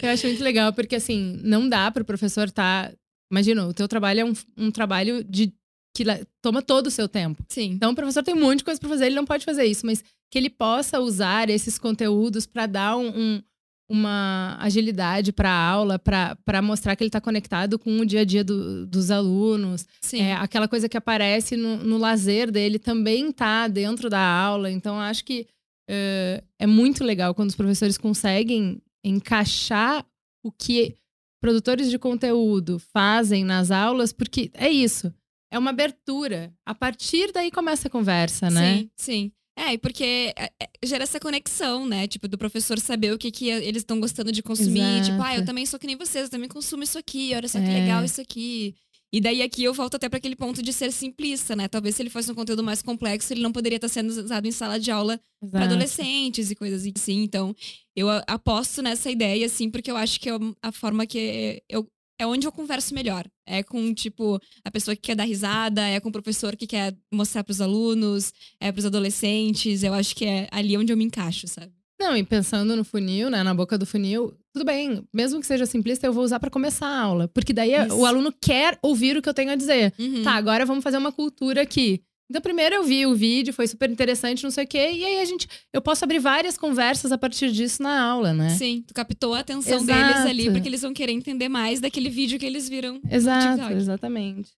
Speaker 4: Eu acho muito legal, porque assim, não dá pro professor estar. Imagina, o teu trabalho é um, um trabalho de que toma todo o seu tempo.
Speaker 5: Sim.
Speaker 4: Então, o professor tem um monte de coisa para fazer, ele não pode fazer isso, mas que ele possa usar esses conteúdos para dar um- um- uma agilidade para a aula, para mostrar que ele está conectado com o dia a dia do- dos alunos.
Speaker 5: Sim.
Speaker 4: É, aquela coisa que aparece no, no lazer dele também tá dentro da aula. Então, acho que eh, é muito legal quando os professores conseguem encaixar o que produtores de conteúdo fazem nas aulas, porque é isso. É uma abertura. A partir daí começa a conversa, né?
Speaker 5: Sim, sim. É, porque é, é, gera essa conexão, né? Tipo, do professor saber o que, que eles estão gostando de consumir.
Speaker 4: Exato.
Speaker 5: Tipo, ah, eu também sou que nem vocês, eu também consumo isso aqui, olha só que
Speaker 4: É.
Speaker 5: legal isso aqui. E daí aqui eu volto até para aquele ponto de ser simplista, né? Talvez se ele fosse um conteúdo mais complexo, ele não poderia estar sendo usado em sala de aula para adolescentes e coisas assim. Então, eu aposto nessa ideia, assim, porque eu acho que é a forma que eu. É onde eu converso melhor. É com, tipo, a pessoa que quer dar risada, é com o professor que quer mostrar pros alunos, é pros adolescentes. Eu acho que é ali onde eu me encaixo, sabe?
Speaker 4: Não, e pensando no funil, né, na boca do funil, tudo bem, mesmo que seja simplista, eu vou usar para começar a aula, porque daí
Speaker 5: Isso.
Speaker 4: o aluno quer ouvir o que eu tenho a dizer.
Speaker 5: Uhum.
Speaker 4: Tá, agora vamos fazer uma cultura aqui. Então, primeiro eu vi o vídeo, foi super interessante, não sei o quê, e aí a gente, eu posso abrir várias conversas a partir disso na aula, né?
Speaker 5: Sim, tu captou a atenção
Speaker 4: Exato.
Speaker 5: deles ali, porque eles vão querer entender mais daquele vídeo que eles viram.
Speaker 4: Exato, exatamente.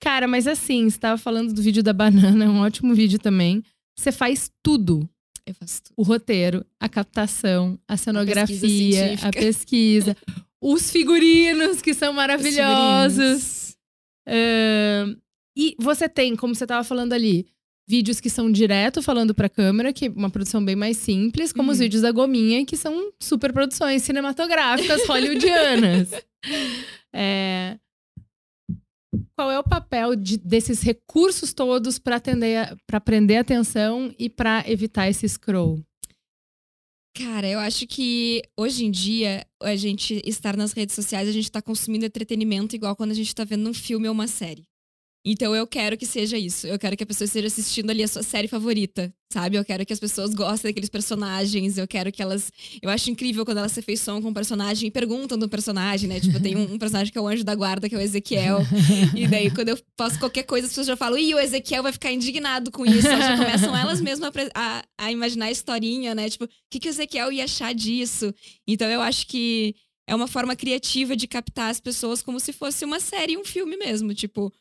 Speaker 4: Cara, mas assim, você tava falando do vídeo da banana, é um ótimo vídeo também. Você faz tudo.
Speaker 5: Eu faço tudo.
Speaker 4: O roteiro, a captação, a cenografia,
Speaker 5: científica.
Speaker 4: a pesquisa, os figurinos, que são maravilhosos. Ahn, e você tem, como você estava falando ali, vídeos que são direto falando pra câmera, que é uma produção bem mais simples, como os
Speaker 5: Uhum.
Speaker 4: vídeos da Gominha, que são super produções cinematográficas hollywoodianas. É, Qual é o papel de- desses recursos todos para prender atenção e para evitar esse scroll?
Speaker 5: Cara, eu acho que hoje em dia, a gente estar nas redes sociais, a gente tá consumindo entretenimento igual quando a gente tá vendo um filme ou uma série. Então eu quero que seja isso. Eu quero que a pessoa esteja assistindo ali a sua série favorita, sabe? Eu quero que as pessoas gostem daqueles personagens. Eu quero que elas. Eu acho incrível quando elas se afeiçoam com um personagem e perguntam do personagem, né? Tipo, tem um, um personagem que é o anjo da guarda, que é o Ezequiel. e daí, quando eu faço qualquer coisa, as pessoas já falam, ih, o Ezequiel vai ficar indignado com isso. Elas já começam elas mesmas a, a, a imaginar a historinha, né? Tipo, o que, que o Ezequiel ia achar disso? Então eu acho que é uma forma criativa de captar as pessoas como se fosse uma série, um filme mesmo. Tipo,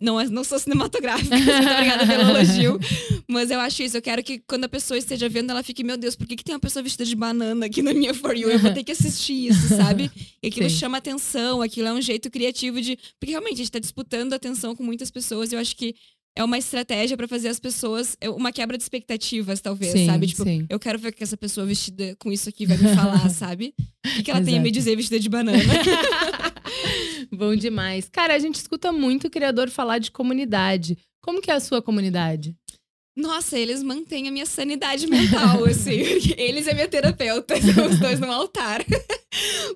Speaker 5: não, é, não sou cinematográfica, obrigada pelo elogio. Mas eu acho isso. Eu quero que quando a pessoa esteja vendo, ela fique, meu Deus, por que, que tem uma pessoa vestida de banana aqui na minha For You? Eu vou ter que assistir isso, sabe? E aquilo Sim. chama atenção, aquilo é um jeito criativo de. Porque realmente a gente tá disputando atenção com muitas pessoas e eu acho que é uma estratégia para fazer as pessoas. É uma quebra de expectativas, talvez, sim, sabe? Tipo, sim. eu quero ver o que essa pessoa vestida com isso aqui vai me falar, sabe? O que, ela tem a me dizer vestida de banana.
Speaker 4: Bom demais. Cara, a gente escuta muito o criador falar de comunidade. Como que é a sua comunidade?
Speaker 5: Nossa, eles mantêm a minha sanidade mental, assim. eles é minha terapeuta, são os dois no altar.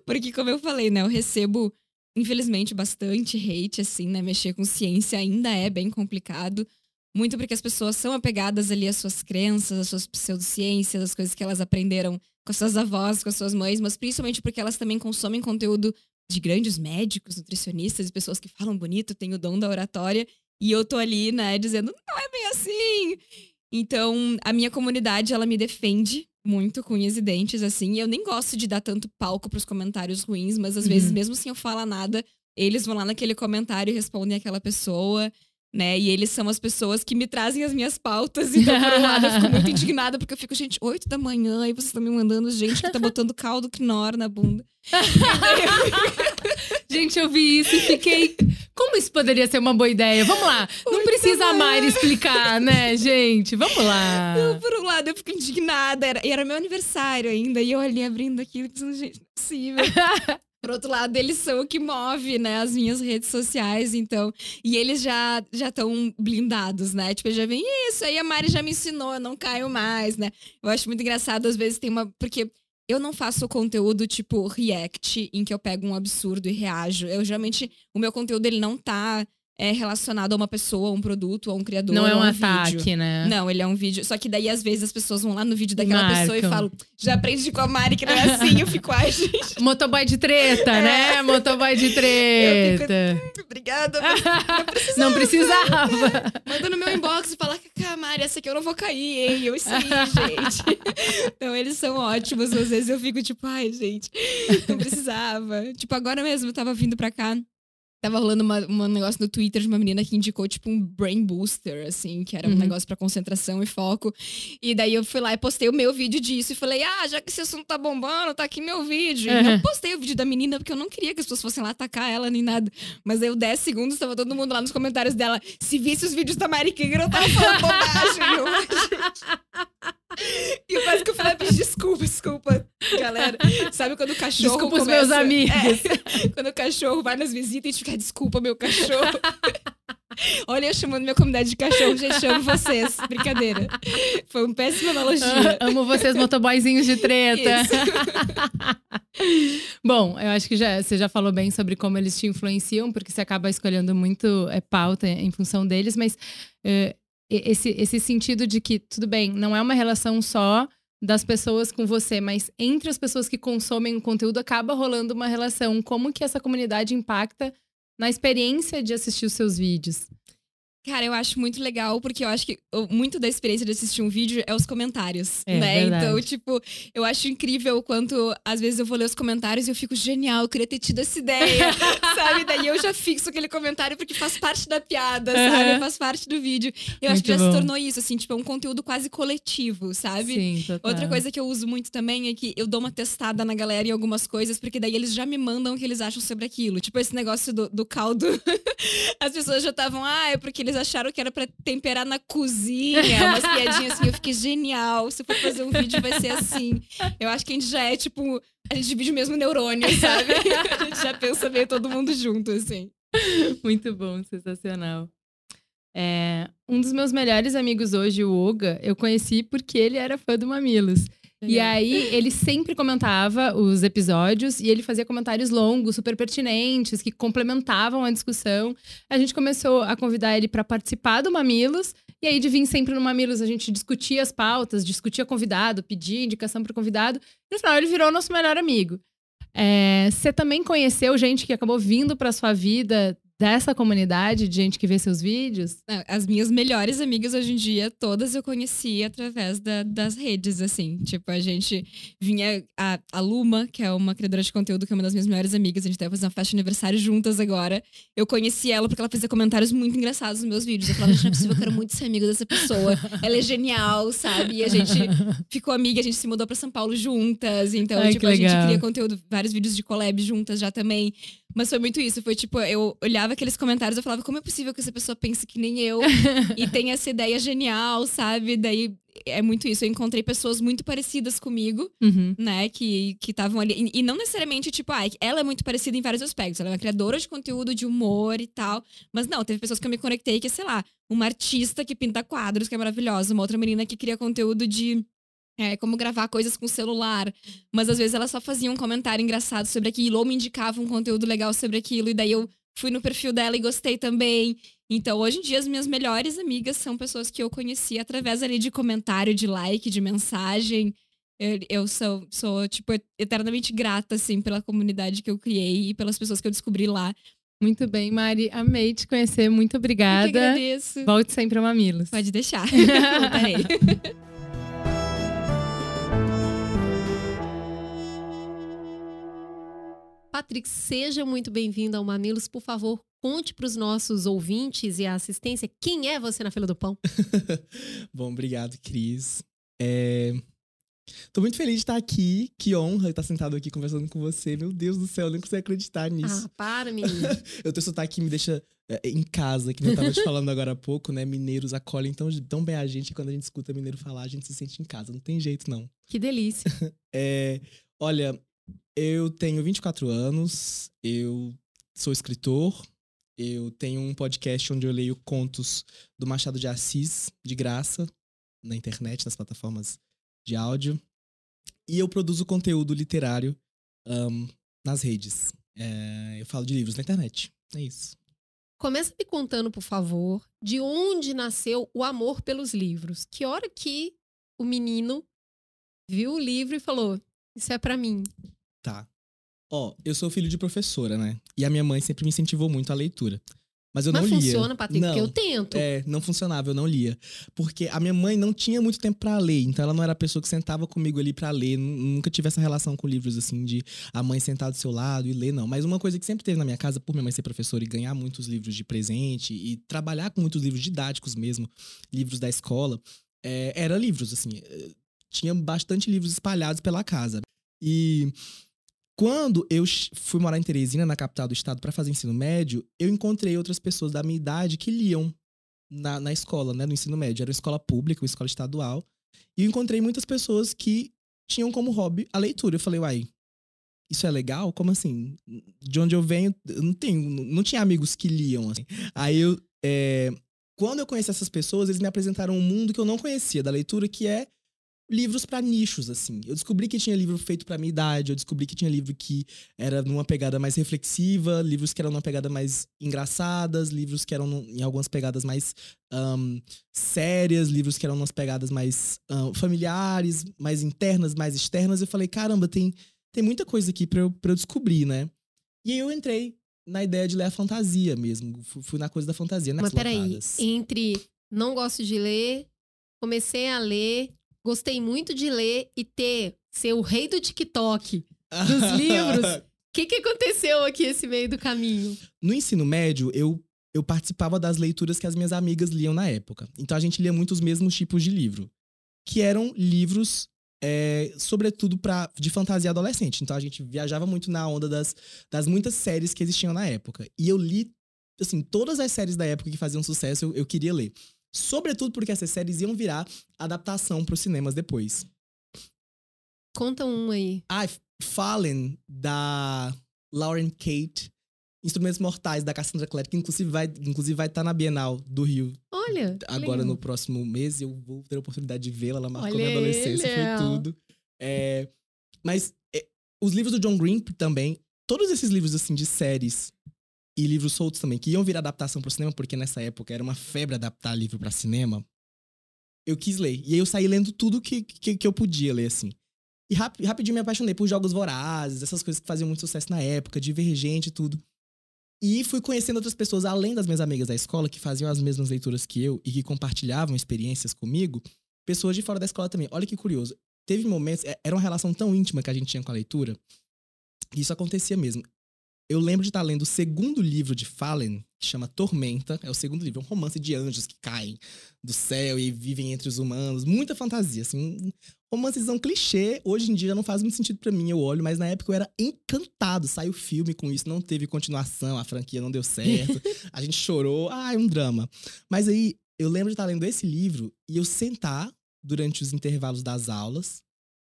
Speaker 5: Porque, como eu falei, né, eu recebo infelizmente, bastante hate, assim, né? Mexer com ciência ainda é bem complicado. Muito porque as pessoas são apegadas ali às suas crenças, às suas pseudociências, às coisas que elas aprenderam com as suas avós, com as suas mães, mas principalmente porque elas também consomem conteúdo de grandes médicos, nutricionistas e pessoas que falam bonito, têm o dom da oratória. E eu tô ali, né, dizendo, não é bem assim. Então, a minha comunidade, ela me defende muito com unhas e dentes, assim. Eu nem gosto de dar tanto palco pros comentários ruins, mas às uhum. vezes, mesmo sem eu falar nada, eles vão lá naquele comentário e respondem aquela pessoa, né? E eles são as pessoas que me trazem as minhas pautas. Então, por um lado, eu fico muito indignada, porque eu fico, gente, oito da manhã, e vocês estão me mandando gente que tá botando caldo Knorr na bunda.
Speaker 4: gente, eu vi isso e fiquei. Como isso poderia ser uma boa ideia? Vamos lá. Não precisa a Mari explicar, né, gente? Vamos lá.
Speaker 5: Não, por um lado, eu fico indignada. Era, era meu aniversário ainda. E eu ali abrindo aquilo pensando, gente, não é possível. Por outro lado, eles são o que move, né, as minhas redes sociais, então. E eles já já estão blindados, né? Tipo, já vem isso, aí a Mari já me ensinou, eu não caio mais, né? Eu acho muito engraçado, às vezes tem uma. Porque eu não faço conteúdo tipo react, em que eu pego um absurdo e reajo. Eu geralmente. O meu conteúdo ele não tá é relacionado a uma pessoa, a um produto, a um criador.
Speaker 4: Não é um,
Speaker 5: um
Speaker 4: ataque,
Speaker 5: vídeo.
Speaker 4: né?
Speaker 5: Não, ele é um vídeo. Só que daí, às vezes, as pessoas vão lá no vídeo daquela Marcam. pessoa e falam: já aprendi com a Mari que não é assim. Eu fico, ai, gente.
Speaker 4: Motoboy de treta, é. né? Motoboy de treta.
Speaker 5: Fico, Obrigada.
Speaker 4: Não precisava. Não precisava.
Speaker 5: Manda no meu inbox e fala: ah, Mari, essa aqui eu não vou cair, hein? Eu sim, gente. então, eles são ótimos. Às vezes eu fico tipo, ai, gente, não precisava. Tipo, agora mesmo eu tava vindo pra cá. Tava rolando uma, um negócio no Twitter de uma menina que indicou, tipo, um brain booster, assim, que era um uhum. negócio para concentração e foco. E daí eu fui lá e postei o meu vídeo disso e falei, ah, já que esse assunto tá bombando, tá aqui meu vídeo. Uhum. E eu postei o vídeo da menina porque eu não queria que as pessoas fossem lá atacar ela nem nada. Mas aí, 10 segundos, tava todo mundo lá nos comentários dela. Se visse os vídeos da Mari Krieger, eu tava falando bobagem. eu, E quase que eu falei, desculpa, desculpa, galera. Sabe quando o cachorro.
Speaker 4: Desculpa
Speaker 5: começa,
Speaker 4: os meus amigos.
Speaker 5: É, quando o cachorro vai nas visitas e fica, desculpa, meu cachorro. Olha, eu chamando minha comunidade de cachorro, gente, amo vocês. Brincadeira. Foi uma péssima analogia.
Speaker 4: amo vocês, motoboyzinhos de treta. Bom, eu acho que já, você já falou bem sobre como eles te influenciam, porque você acaba escolhendo muito é, pauta em função deles, mas é, esse, esse sentido de que, tudo bem, não é uma relação só das pessoas com você, mas entre as pessoas que consomem o conteúdo acaba rolando uma relação. Como que essa comunidade impacta na experiência de assistir os seus vídeos?
Speaker 5: Cara, eu acho muito legal, porque eu acho que muito da experiência de assistir um vídeo é os comentários,
Speaker 4: é,
Speaker 5: né?
Speaker 4: Verdade.
Speaker 5: Então, tipo, eu acho incrível o quanto, às vezes, eu vou ler os comentários e eu fico genial, eu queria ter tido essa ideia, sabe? Daí eu já fixo aquele comentário porque faz parte da piada, uhum. sabe? Faz parte do vídeo. Eu muito acho que já bom. se tornou isso, assim, tipo, é um conteúdo quase coletivo, sabe?
Speaker 4: Sim, total.
Speaker 5: Outra coisa que eu uso muito também é que eu dou uma testada na galera em algumas coisas, porque daí eles já me mandam o que eles acham sobre aquilo. Tipo, esse negócio do, do caldo. As pessoas já estavam, ah, é porque eles acharam que era pra temperar na cozinha, umas piadinhas assim. Eu fiquei genial. Se for fazer um vídeo, vai ser assim. Eu acho que a gente já é tipo. A gente divide o mesmo neurônio, sabe? A gente já pensa meio todo mundo junto, assim.
Speaker 4: Muito bom, sensacional. É, um dos meus melhores amigos hoje, o Oga, eu conheci porque ele era fã do Mamilos. E aí, ele sempre comentava os episódios e ele fazia comentários longos, super pertinentes, que complementavam a discussão. A gente começou a convidar ele para participar do Mamilos. E aí, de vir sempre no Mamilos, a gente discutia as pautas, discutia convidado, pedia indicação para convidado. E no final, ele virou nosso melhor amigo. É, você também conheceu gente que acabou vindo para sua vida dessa comunidade de gente que vê seus vídeos?
Speaker 5: As minhas melhores amigas hoje em dia, todas eu conheci através da, das redes, assim. Tipo, a gente vinha. A, a Luma, que é uma criadora de conteúdo, que é uma das minhas melhores amigas, a gente vai fazer uma festa de aniversário juntas agora. Eu conheci ela porque ela fazia comentários muito engraçados nos meus vídeos. Eu falava, gente, não é possível, eu quero muito ser amiga dessa pessoa. Ela é genial, sabe? E a gente ficou amiga, a gente se mudou pra São Paulo juntas. Então,
Speaker 4: Ai,
Speaker 5: tipo, a gente cria conteúdo, vários vídeos de collab juntas já também. Mas foi muito isso. Foi tipo, eu olhava aqueles comentários eu falava, como é possível que essa pessoa pense que nem eu e tenha essa ideia genial, sabe? Daí é muito isso. Eu encontrei pessoas muito parecidas comigo,
Speaker 4: Uhum.
Speaker 5: né? Que estavam ali. E, e não necessariamente, tipo, ah, ela é muito parecida em vários aspectos. Ela é uma criadora de conteúdo, de humor e tal. Mas não, teve pessoas que eu me conectei que, sei lá, uma artista que pinta quadros, que é maravilhosa, uma outra menina que cria conteúdo de é, como gravar coisas com celular. Mas às vezes ela só fazia um comentário engraçado sobre aquilo, ou me indicava um conteúdo legal sobre aquilo, e daí eu fui no perfil dela e gostei também. Então, hoje em dia, as minhas melhores amigas são pessoas que eu conheci através ali de comentário, de like, de mensagem. Eu, eu sou, sou, tipo, eternamente grata, assim, pela comunidade que eu criei e pelas pessoas que eu descobri lá.
Speaker 4: Muito bem, Mari. Amei te conhecer. Muito
Speaker 5: Eu que
Speaker 4: obrigada.
Speaker 5: agradeço.
Speaker 4: Volte sempre a Mamilos.
Speaker 5: Pode deixar. Voltarei.
Speaker 3: Patrick, seja muito bem-vindo ao Mamilos. Por favor, conte para os nossos ouvintes e a assistência quem é você na fila do pão.
Speaker 6: Bom, obrigado, Cris. É... Tô muito feliz de estar aqui. Que honra estar sentado aqui conversando com você. Meu Deus do céu, eu nem consigo acreditar nisso.
Speaker 3: Ah, para, menino.
Speaker 6: eu tenho sotaque que me deixa é, em casa, que eu tava te falando agora há pouco, né? Mineiros acolhem tão, tão bem a gente que quando a gente escuta mineiro falar, a gente se sente em casa. Não tem jeito, não.
Speaker 3: Que delícia.
Speaker 6: É, olha, eu tenho 24 anos, eu sou escritor, eu tenho um podcast onde eu leio contos do Machado de Assis, de graça, na internet, nas plataformas de áudio. E eu produzo conteúdo literário ahn, nas redes. É, eu falo de livros na internet. É isso.
Speaker 3: Começa me contando, por favor, de onde nasceu o amor pelos livros. Que hora que o menino viu o livro e falou: Isso é para mim.
Speaker 6: Tá. Ó, eu sou filho de professora, né? E a minha mãe sempre me incentivou muito a leitura. Mas eu
Speaker 3: Mas
Speaker 6: não lia.
Speaker 3: funciona, Patrick,
Speaker 6: não.
Speaker 3: porque eu tento.
Speaker 6: É, não funcionava, eu não lia. Porque a minha mãe não tinha muito tempo pra ler, então ela não era a pessoa que sentava comigo ali pra ler. Nu- Nunca tive essa relação com livros assim de a mãe sentar do seu lado e ler, não. Mas uma coisa que sempre teve na minha casa, por minha mãe ser professora e ganhar muitos livros de presente e trabalhar com muitos livros didáticos mesmo, livros da escola, é, era livros, assim. eh, Tinha bastante livros espalhados pela casa. E quando eu fui morar em Teresina, na capital do estado, pra fazer ensino médio, eu encontrei outras pessoas da minha idade que liam na, na escola, né, no ensino médio. Era uma escola pública, uma escola estadual. E eu encontrei muitas pessoas que tinham como hobby a leitura. Eu falei, uai, isso é legal? Como assim? De onde eu venho, eu não tenho, não tinha amigos que liam. Assim. Aí eu, é, quando eu conheci essas pessoas, eles me apresentaram um mundo que eu não conhecia da leitura, que é livros pra nichos, assim. Eu descobri que tinha livro feito pra minha idade, eu descobri que tinha livro que era numa pegada mais reflexiva, livros que eram numa pegada mais engraçadas, livros que eram em algumas pegadas mais ahn, sérias, livros que eram umas pegadas mais ahn, familiares, mais internas, mais externas. Eu falei, caramba, tem, tem muita coisa aqui pra eu, pra eu descobrir, né? E aí eu entrei na ideia de ler a fantasia mesmo. Fui, na coisa da fantasia, nas
Speaker 3: Mas peraí, entre não gosto de ler, comecei a ler, gostei muito de ler e ter ser o rei do TikTok dos livros. O que, que aconteceu aqui esse meio do caminho?
Speaker 6: No ensino médio, eu, eu participava das leituras que as minhas amigas liam na época. Então a gente lia muito os mesmos tipos de livro. Que eram livros, é, sobretudo pra, de fantasia adolescente. Então a gente viajava muito na onda das, das muitas séries que existiam na época. E eu li, assim, todas as séries da época que faziam sucesso, eu, eu queria ler. Sobretudo porque essas séries iam virar adaptação para os cinemas depois.
Speaker 3: Conta um aí.
Speaker 6: Ah, Fallen, da Lauren Kate. Instrumentos Mortais, da Cassandra Clare, que inclusive vai estar inclusive vai tá na Bienal do Rio
Speaker 3: Olha.
Speaker 6: agora
Speaker 3: legal.
Speaker 6: no próximo mês. Eu vou ter a oportunidade de vê-la. Ela marcou
Speaker 3: Olha
Speaker 6: minha adolescência,
Speaker 3: ele,
Speaker 6: foi tudo. É, mas é, os livros do John Green também, todos esses livros assim de séries e livros soltos também, que iam virar adaptação pro cinema, porque nessa época era uma febre adaptar livro para cinema, eu quis ler. E aí eu saí lendo tudo que, que, que eu podia ler, assim. E rap, rapidinho me apaixonei por jogos vorazes, essas coisas que faziam muito sucesso na época, divergente e tudo. E fui conhecendo outras pessoas, além das minhas amigas da escola, que faziam as mesmas leituras que eu e que compartilhavam experiências comigo, pessoas de fora da escola também. Olha que curioso. Teve momentos, é, era uma relação tão íntima que a gente tinha com a leitura, que isso acontecia mesmo. Eu lembro de estar lendo o segundo livro de Fallen, que chama Tormenta. É o segundo livro, é um romance de anjos que caem do céu e vivem entre os humanos. Muita fantasia, assim. Romancezão clichê. Hoje em dia não faz muito sentido para mim, eu olho, mas na época eu era encantado. Saiu filme com isso, não teve continuação, a franquia não deu certo. a gente chorou. Ah, é um drama. Mas aí, eu lembro de estar lendo esse livro e eu sentar durante os intervalos das aulas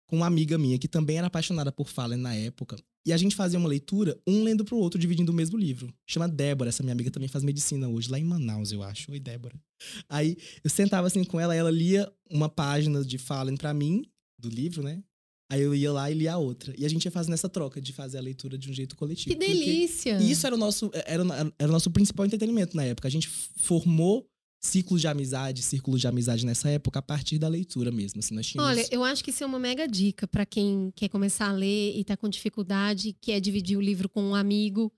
Speaker 6: com uma amiga minha que também era apaixonada por Fallen na época. E a gente fazia uma leitura, um lendo pro outro, dividindo o mesmo livro. Chama Débora, essa minha amiga também faz medicina hoje, lá em Manaus, eu acho. Oi, Débora. Aí eu sentava assim com ela, ela lia uma página de Fallen para mim, do livro, né? Aí eu ia lá e lia a outra. E a gente ia fazendo essa troca de fazer a leitura de um jeito coletivo.
Speaker 3: Que delícia!
Speaker 6: Isso era o nosso, era, era o nosso principal entretenimento na época. A gente formou ciclos de amizade, círculos de amizade nessa época a partir da leitura mesmo. Assim, nós tínhamos...
Speaker 3: Olha, eu acho que isso é uma mega dica para quem quer começar a ler e tá com dificuldade, que é dividir o livro com um amigo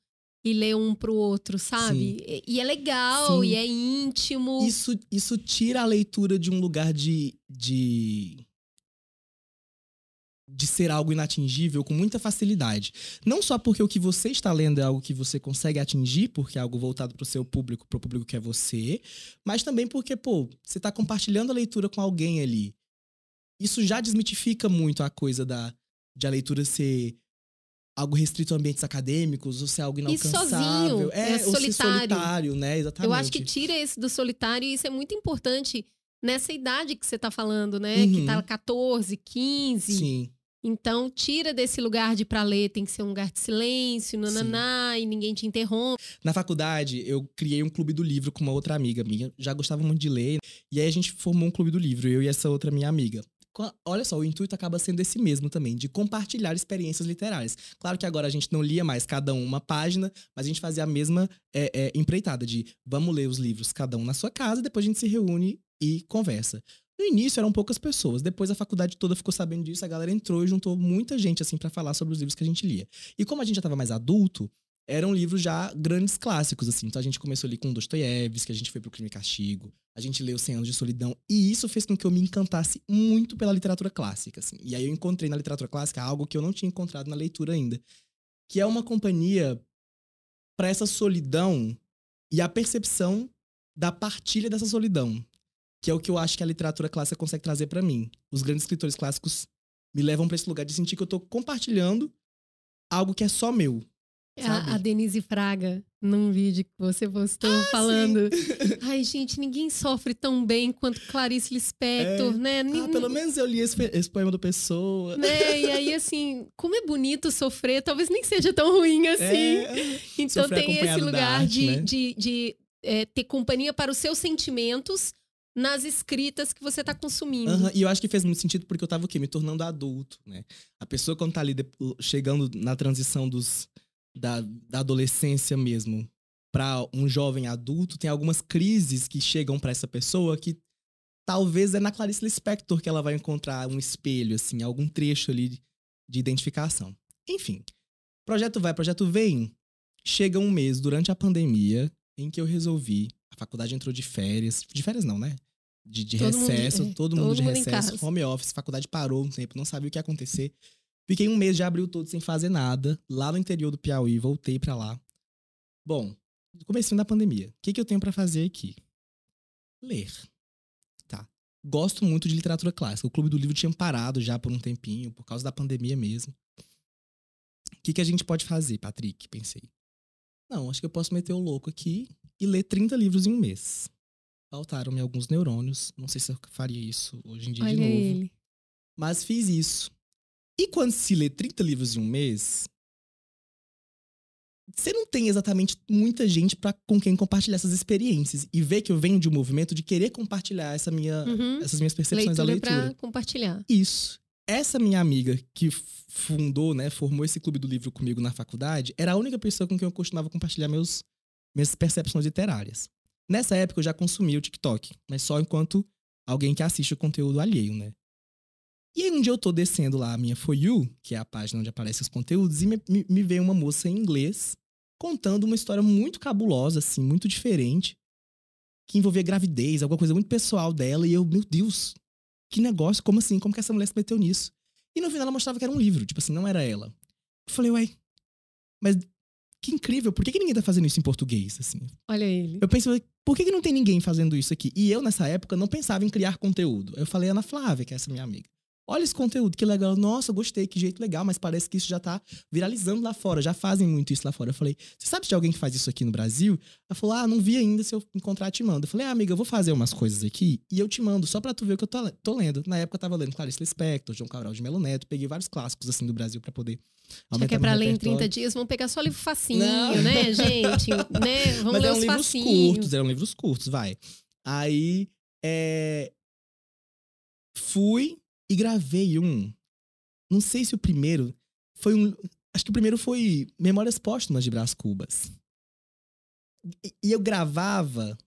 Speaker 3: e ler um pro outro, sabe?
Speaker 6: Sim.
Speaker 3: E é legal,
Speaker 6: Sim.
Speaker 3: e é íntimo.
Speaker 6: Isso, isso tira a leitura de um lugar de, de. De ser algo inatingível com muita facilidade. Não só porque o que você está lendo é algo que você consegue atingir, porque é algo voltado para o seu público, para o público que é você, mas também porque, pô, você está compartilhando a leitura com alguém ali. Isso já desmitifica muito a coisa da, de a leitura ser algo restrito a ambientes acadêmicos, ou ser algo
Speaker 3: E
Speaker 6: inalcançável.
Speaker 3: sozinho, é
Speaker 6: ser
Speaker 3: solitário.
Speaker 6: solitário, né? Exatamente.
Speaker 3: Eu acho que tira esse do solitário e isso é muito importante nessa idade que você tá falando, né? Que
Speaker 6: Uhum.
Speaker 3: tá 14, 15.
Speaker 6: Sim.
Speaker 3: Então, tira desse lugar de pra ler, tem que ser um lugar de silêncio, nananá, e ninguém te interrompe.
Speaker 6: Na faculdade, eu criei um clube do livro com uma outra amiga minha. Já gostava muito de ler. E aí a gente formou um clube do livro, eu e essa outra minha amiga. Olha só, o intuito acaba sendo esse mesmo também, de compartilhar experiências literárias. Claro que agora a gente não lia mais cada um uma página, mas a gente fazia a mesma é, é, empreitada de vamos ler os livros cada um na sua casa, depois a gente se reúne e conversa. No início eram poucas pessoas, depois a faculdade toda ficou sabendo disso, a galera entrou e juntou muita gente assim para falar sobre os livros que a gente lia. E como a gente já tava mais adulto, eram livros já grandes clássicos, assim. Então a gente começou ali com Dostoiévski, a gente foi pro Crime e Castigo, a gente leu Cem Anos de Solidão, e isso fez com que eu me encantasse muito pela literatura clássica, assim. E aí eu encontrei na literatura clássica algo que eu não tinha encontrado na leitura ainda, que é uma companhia para essa solidão e a percepção da partilha dessa solidão, que é o que eu acho que a literatura clássica consegue trazer para mim. Os grandes escritores clássicos me levam para esse lugar de sentir que eu tô compartilhando algo que é só meu. Sabe?
Speaker 3: A, Denise Fraga, num vídeo que você postou,
Speaker 6: Ah,
Speaker 3: falando. Ai, gente, ninguém sofre tão bem quanto Clarice Lispector,
Speaker 6: É.
Speaker 3: né?
Speaker 6: Ah, pelo menos eu li esse, esse poema do Pessoa.
Speaker 3: né? E aí, assim, como é bonito sofrer, talvez nem seja tão ruim assim.
Speaker 6: É.
Speaker 3: Então
Speaker 6: Sofrer
Speaker 3: tem esse lugar
Speaker 6: arte,
Speaker 3: de,
Speaker 6: né?
Speaker 3: de, de, é, ter companhia para os seus sentimentos nas escritas que você está consumindo.
Speaker 6: Aham, E eu acho que fez muito sentido porque eu tava o quê? Me tornando adulto, né? A pessoa quando tá ali chegando na transição dos, da, da adolescência mesmo pra um jovem adulto, tem algumas crises que chegam pra essa pessoa que talvez é na Clarice Lispector que ela vai encontrar um espelho, assim, algum trecho ali de identificação. Enfim, projeto vai, projeto vem. Chega um mês durante a pandemia em que eu resolvi. A faculdade entrou de férias. De férias não, né? De, de
Speaker 3: Todo mundo-
Speaker 6: recesso,
Speaker 3: é,
Speaker 6: todo,
Speaker 3: todo
Speaker 6: mundo de
Speaker 3: mundo
Speaker 6: recesso, home office, faculdade parou um tempo, não sabia o que ia acontecer. Fiquei um mês de abril todo sem fazer nada, lá no interior do Piauí, voltei pra lá. Bom, comecinho da pandemia. O que, que eu tenho pra fazer aqui? Ler. Tá. Gosto muito de literatura clássica. O Clube do Livro tinha parado já por um tempinho, por causa da pandemia mesmo. O que, que a gente pode fazer, Patrick? Pensei. Não, acho que eu posso meter o louco aqui e ler 30 livros em um mês. Faltaram-me alguns neurônios. Não sei se eu faria isso hoje em dia
Speaker 3: Olha
Speaker 6: de novo.
Speaker 3: ele.
Speaker 6: Mas fiz isso. E quando se lê 30 livros em um mês, você não tem exatamente muita gente para com quem compartilhar essas experiências. E ver que eu venho de um movimento de querer compartilhar essa minha,
Speaker 3: Uhum.
Speaker 6: essas minhas percepções
Speaker 3: Leitura
Speaker 6: da leitura.
Speaker 3: para compartilhar.
Speaker 6: Isso. essa minha amiga que fundou, né, formou esse clube do livro comigo na faculdade, era a única pessoa com quem eu costumava compartilhar meus, minhas percepções literárias. Nessa época eu já consumia o TikTok, mas só enquanto alguém que assiste o conteúdo alheio, né? E aí um dia eu tô descendo lá a minha For You, que é a página onde aparecem os conteúdos, e me, me, me veio uma moça em inglês contando uma história muito cabulosa, assim, muito diferente, que envolvia gravidez, alguma coisa muito pessoal dela, e eu, meu Deus, que negócio, como assim? Como que essa mulher se meteu nisso? E no final ela mostrava que era um livro, tipo assim, não era ela. Eu falei, uai, mas que incrível, por que, que ninguém tá fazendo isso em português, assim?
Speaker 3: Olha ele.
Speaker 6: Eu pensei, por que, que não tem ninguém fazendo isso aqui? E eu, nessa época, não pensava em criar conteúdo. Eu falei Ana Flávia, que é essa minha amiga. Olha esse conteúdo, que legal. Nossa, gostei, que jeito legal, mas parece que isso já tá viralizando lá fora. Já fazem muito isso lá fora. Eu falei, você sabe de alguém que faz isso aqui no Brasil? Ela falou, ah, não vi ainda, se eu encontrar, te mando. Eu falei, ah, amiga, eu vou fazer umas coisas aqui e eu te mando, só pra tu ver o que eu tô, tô lendo. Na época eu tava lendo Clarice Lispector, João Cabral de Melo Neto, peguei vários clássicos, assim, do Brasil pra poder
Speaker 3: Já que é pra ler em 30 dias, vamos pegar só livro facinho, não. né, gente? né? Vamos
Speaker 6: Mas
Speaker 3: ler
Speaker 6: eram
Speaker 3: os
Speaker 6: livros
Speaker 3: facinhos.
Speaker 6: curtos, eram livros curtos, vai. Aí, é... Fui e gravei um. Não sei se o primeiro foi um. Acho que o primeiro foi Memórias Póstumas de Brás Cubas. E- E eu gravava,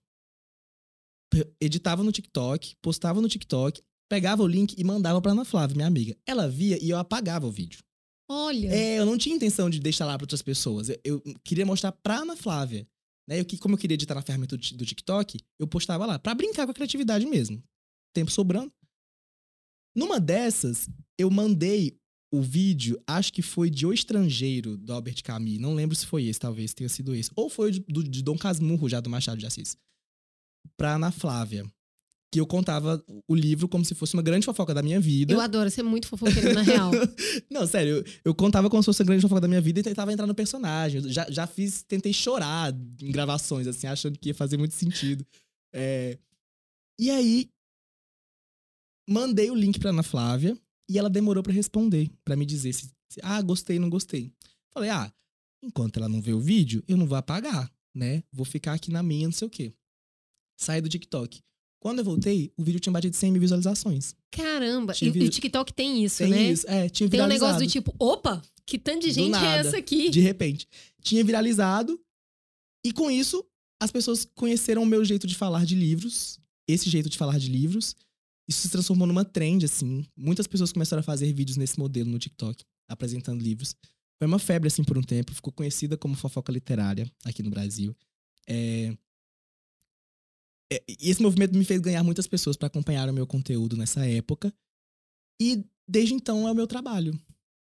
Speaker 6: editava no TikTok, postava no TikTok, pegava o link e mandava pra Ana Flávia, minha amiga. Ela via e eu apagava o vídeo.
Speaker 3: Olha,
Speaker 6: É, eu não tinha intenção de deixar lá para outras pessoas. Eu, eu queria mostrar pra Ana Flávia. Né? Eu, que- como eu queria editar na ferramenta do, do TikTok, eu postava lá, pra brincar com a criatividade mesmo. Tempo sobrando. Numa dessas, eu mandei o vídeo, acho que foi de O Estrangeiro, do Albert Camus. Não lembro se foi esse, talvez tenha sido esse. Ou foi de, do- de Dom Casmurro, já do Machado de Assis. Pra Ana Flávia. Que eu contava o livro como se fosse uma grande fofoca da minha vida.
Speaker 3: eu adoro ser muito fofoqueiro na real.
Speaker 6: Não, sério, eu, eu contava como se fosse a grande fofoca da minha vida e tentava entrar no personagem. Eu Já, já fiz, tentei chorar em gravações, assim, achando que ia fazer muito sentido. É, E aí, mandei o link pra Ana Flávia e ela demorou pra responder, pra me dizer se, se, ah, gostei, não gostei. Falei, ah, enquanto ela não vê o vídeo, eu não vou apagar, né? Vou ficar aqui na minha, não sei o quê. Saí do TikTok. Quando eu voltei, o vídeo tinha batido 100 mil visualizações.
Speaker 3: Caramba, e,
Speaker 6: Tinha
Speaker 3: e
Speaker 6: vi-
Speaker 3: o TikTok tem isso,
Speaker 6: Tem
Speaker 3: né?
Speaker 6: isso, é, tinha
Speaker 3: Tem um negócio do tipo, opa, que tanto de gente é
Speaker 6: nada.
Speaker 3: essa aqui?
Speaker 6: de repente. Tinha viralizado. E com isso, as pessoas conheceram o meu jeito de falar de livros. Esse jeito de falar de livros. Isso se transformou numa trend, assim. Muitas pessoas começaram a fazer vídeos nesse modelo no TikTok, apresentando livros. Foi uma febre, assim, por um tempo. Ficou conhecida como fofoca literária aqui no Brasil. É... é, E esse movimento me fez ganhar muitas pessoas para acompanhar o meu conteúdo nessa época. E desde então é o meu trabalho.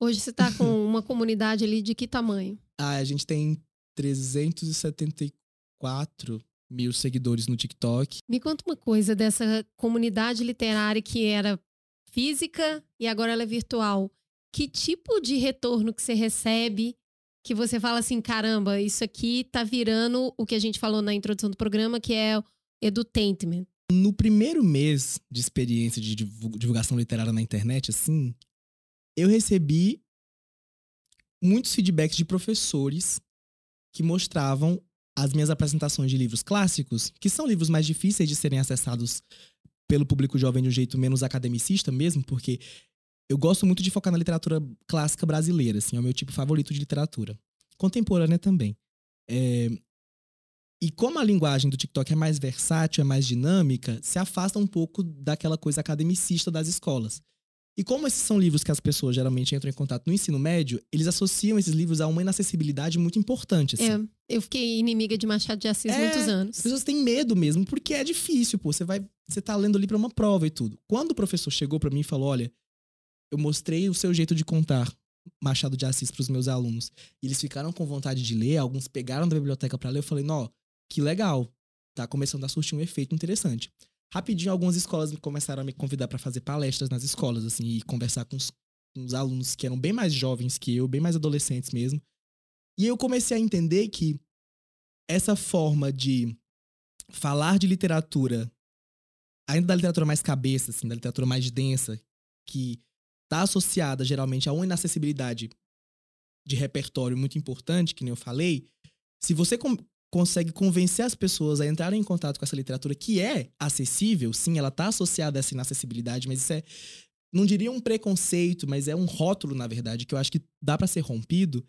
Speaker 3: Hoje você tá com uma comunidade ali de que tamanho?
Speaker 6: Ah, a gente tem 374 mil seguidores no TikTok.
Speaker 3: Me conta uma coisa dessa comunidade literária que era física e agora ela é virtual. Que tipo de retorno que você recebe que você fala assim, caramba, isso aqui tá virando o que a gente falou na introdução do programa, que é edutainment.
Speaker 6: No primeiro mês de experiência de divu- divulgação literária na internet, assim, eu recebi muitos feedbacks de professores que mostravam as minhas apresentações de livros clássicos, que são livros mais difíceis de serem acessados pelo público jovem de um jeito menos academicista mesmo, porque eu gosto muito de focar na literatura clássica brasileira, assim, é o meu tipo favorito de literatura. Contemporânea também. É, E como a linguagem do TikTok é mais versátil, é mais dinâmica, se afasta um pouco daquela coisa academicista das escolas. E como esses são livros que as pessoas geralmente entram em contato no ensino médio, eles associam esses livros a uma inacessibilidade muito importante. Assim.
Speaker 3: É, eu fiquei inimiga de Machado de Assis
Speaker 6: É,
Speaker 3: muitos anos.
Speaker 6: As pessoas têm medo mesmo, porque é difícil, pô. Você vai, você tá lendo ali pra uma prova e tudo. Quando o professor chegou pra mim e falou: "Olha, eu mostrei o seu jeito de contar Machado de Assis pros meus alunos, e eles ficaram com vontade de ler, alguns pegaram da biblioteca pra ler". Eu falei: "Nó, que legal. Tá começando a surtir um efeito interessante". Rapidinho algumas escolas me começaram a me convidar pra fazer palestras nas escolas assim e conversar com os, com os alunos que eram bem mais jovens que eu, bem mais adolescentes mesmo. E eu comecei a entender que essa forma de falar de literatura, ainda da literatura mais cabeça, assim, da literatura mais densa, que está associada geralmente a uma inacessibilidade de repertório muito importante, que nem eu falei, se você consegue convencer as pessoas a entrarem em contato com essa literatura que é acessível, sim, ela está associada a essa inacessibilidade, mas isso é não diria um preconceito, mas é um rótulo, na verdade, que eu acho que dá para ser rompido.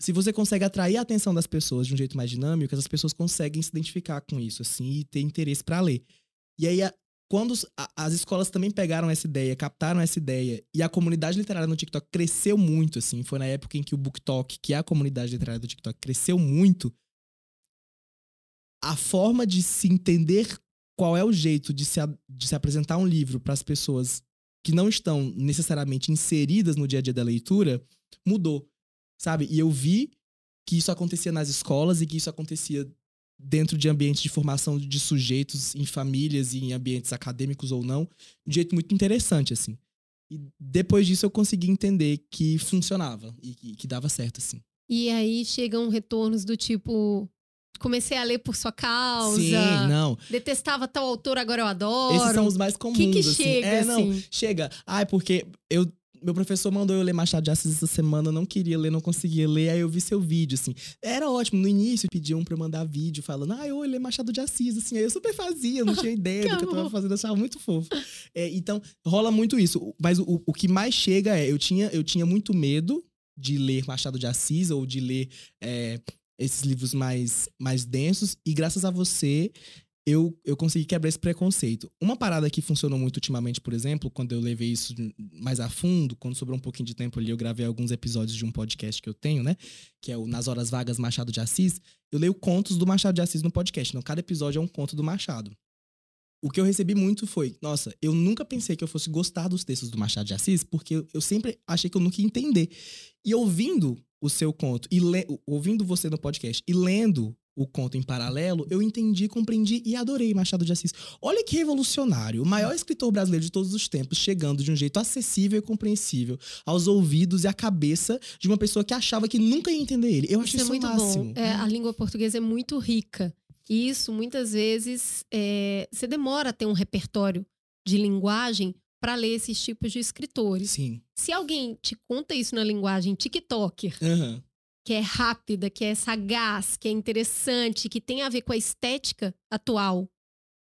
Speaker 6: Se você consegue atrair a atenção das pessoas de um jeito mais dinâmico, as pessoas conseguem se identificar com isso, assim, e ter interesse para ler. E aí, a, quando a- as escolas também pegaram essa ideia, captaram essa ideia, e a comunidade literária no TikTok cresceu muito, assim, foi na época em que o BookTok, que é a comunidade literária do TikTok, cresceu muito, a forma de se entender qual é o jeito de se, de se apresentar um livro para as pessoas que não estão necessariamente inseridas no dia a dia da leitura mudou, sabe? E eu vi que isso acontecia nas escolas e que isso acontecia dentro de ambientes de formação de sujeitos em famílias e em ambientes acadêmicos ou não, de um jeito muito interessante, assim. E depois disso eu consegui entender que funcionava e que, que dava certo, assim.
Speaker 3: E aí chegam retornos do tipo. Comecei a ler por sua causa.
Speaker 6: Sim, não.
Speaker 3: Detestava tal autor, agora eu adoro.
Speaker 6: Esses são os mais comuns,
Speaker 3: que que
Speaker 6: assim.
Speaker 3: chega,
Speaker 6: é, não,
Speaker 3: assim?
Speaker 6: chega. Ai, porque eu meu professor mandou eu ler Machado de Assis essa semana, eu não queria ler, não conseguia ler, aí eu vi seu vídeo, assim. Era ótimo, no início pediam pra eu mandar vídeo falando, ah, eu ler Machado de Assis, assim, aí eu super fazia, não tinha ideia do que eu tava fazendo, eu achava muito fofo. É, então, rola muito isso. Mas o, o que mais chega é, eu tinha, eu tinha muito medo de ler Machado de Assis ou de ler é, esses livros mais, mais densos, e graças a você, eu, eu consegui quebrar esse preconceito. Uma parada que funcionou muito ultimamente, por exemplo, quando eu levei isso mais a fundo, quando sobrou um pouquinho de tempo ali, eu gravei alguns episódios de um podcast que eu tenho, né? Que é o Nas Horas Vagas Machado de Assis. Eu leio contos do Machado de Assis no podcast. Então, cada episódio é um conto do Machado. O que eu recebi muito foi, nossa, eu nunca pensei que eu fosse gostar dos textos do Machado de Assis, porque eu, sempre achei que eu nunca ia entender. E ouvindo o seu conto, e ouvindo você no podcast, e lendo o conto em paralelo, eu entendi, compreendi e adorei Machado de Assis. Olha que revolucionário, o maior escritor brasileiro de todos os tempos, chegando de um jeito acessível e compreensível aos ouvidos e à cabeça de uma pessoa que achava que nunca ia entender ele. Eu acho
Speaker 3: Isso
Speaker 6: isso,
Speaker 3: é muito
Speaker 6: máximo.
Speaker 3: bom. É, a língua portuguesa é muito rica. Isso, muitas vezes, é, você demora a ter um repertório de linguagem para ler esses tipos de escritores.
Speaker 6: Sim.
Speaker 3: Se alguém te conta isso na linguagem TikToker,
Speaker 6: Aham.
Speaker 3: que é rápida, que é sagaz, que é interessante, que tem a ver com a estética atual,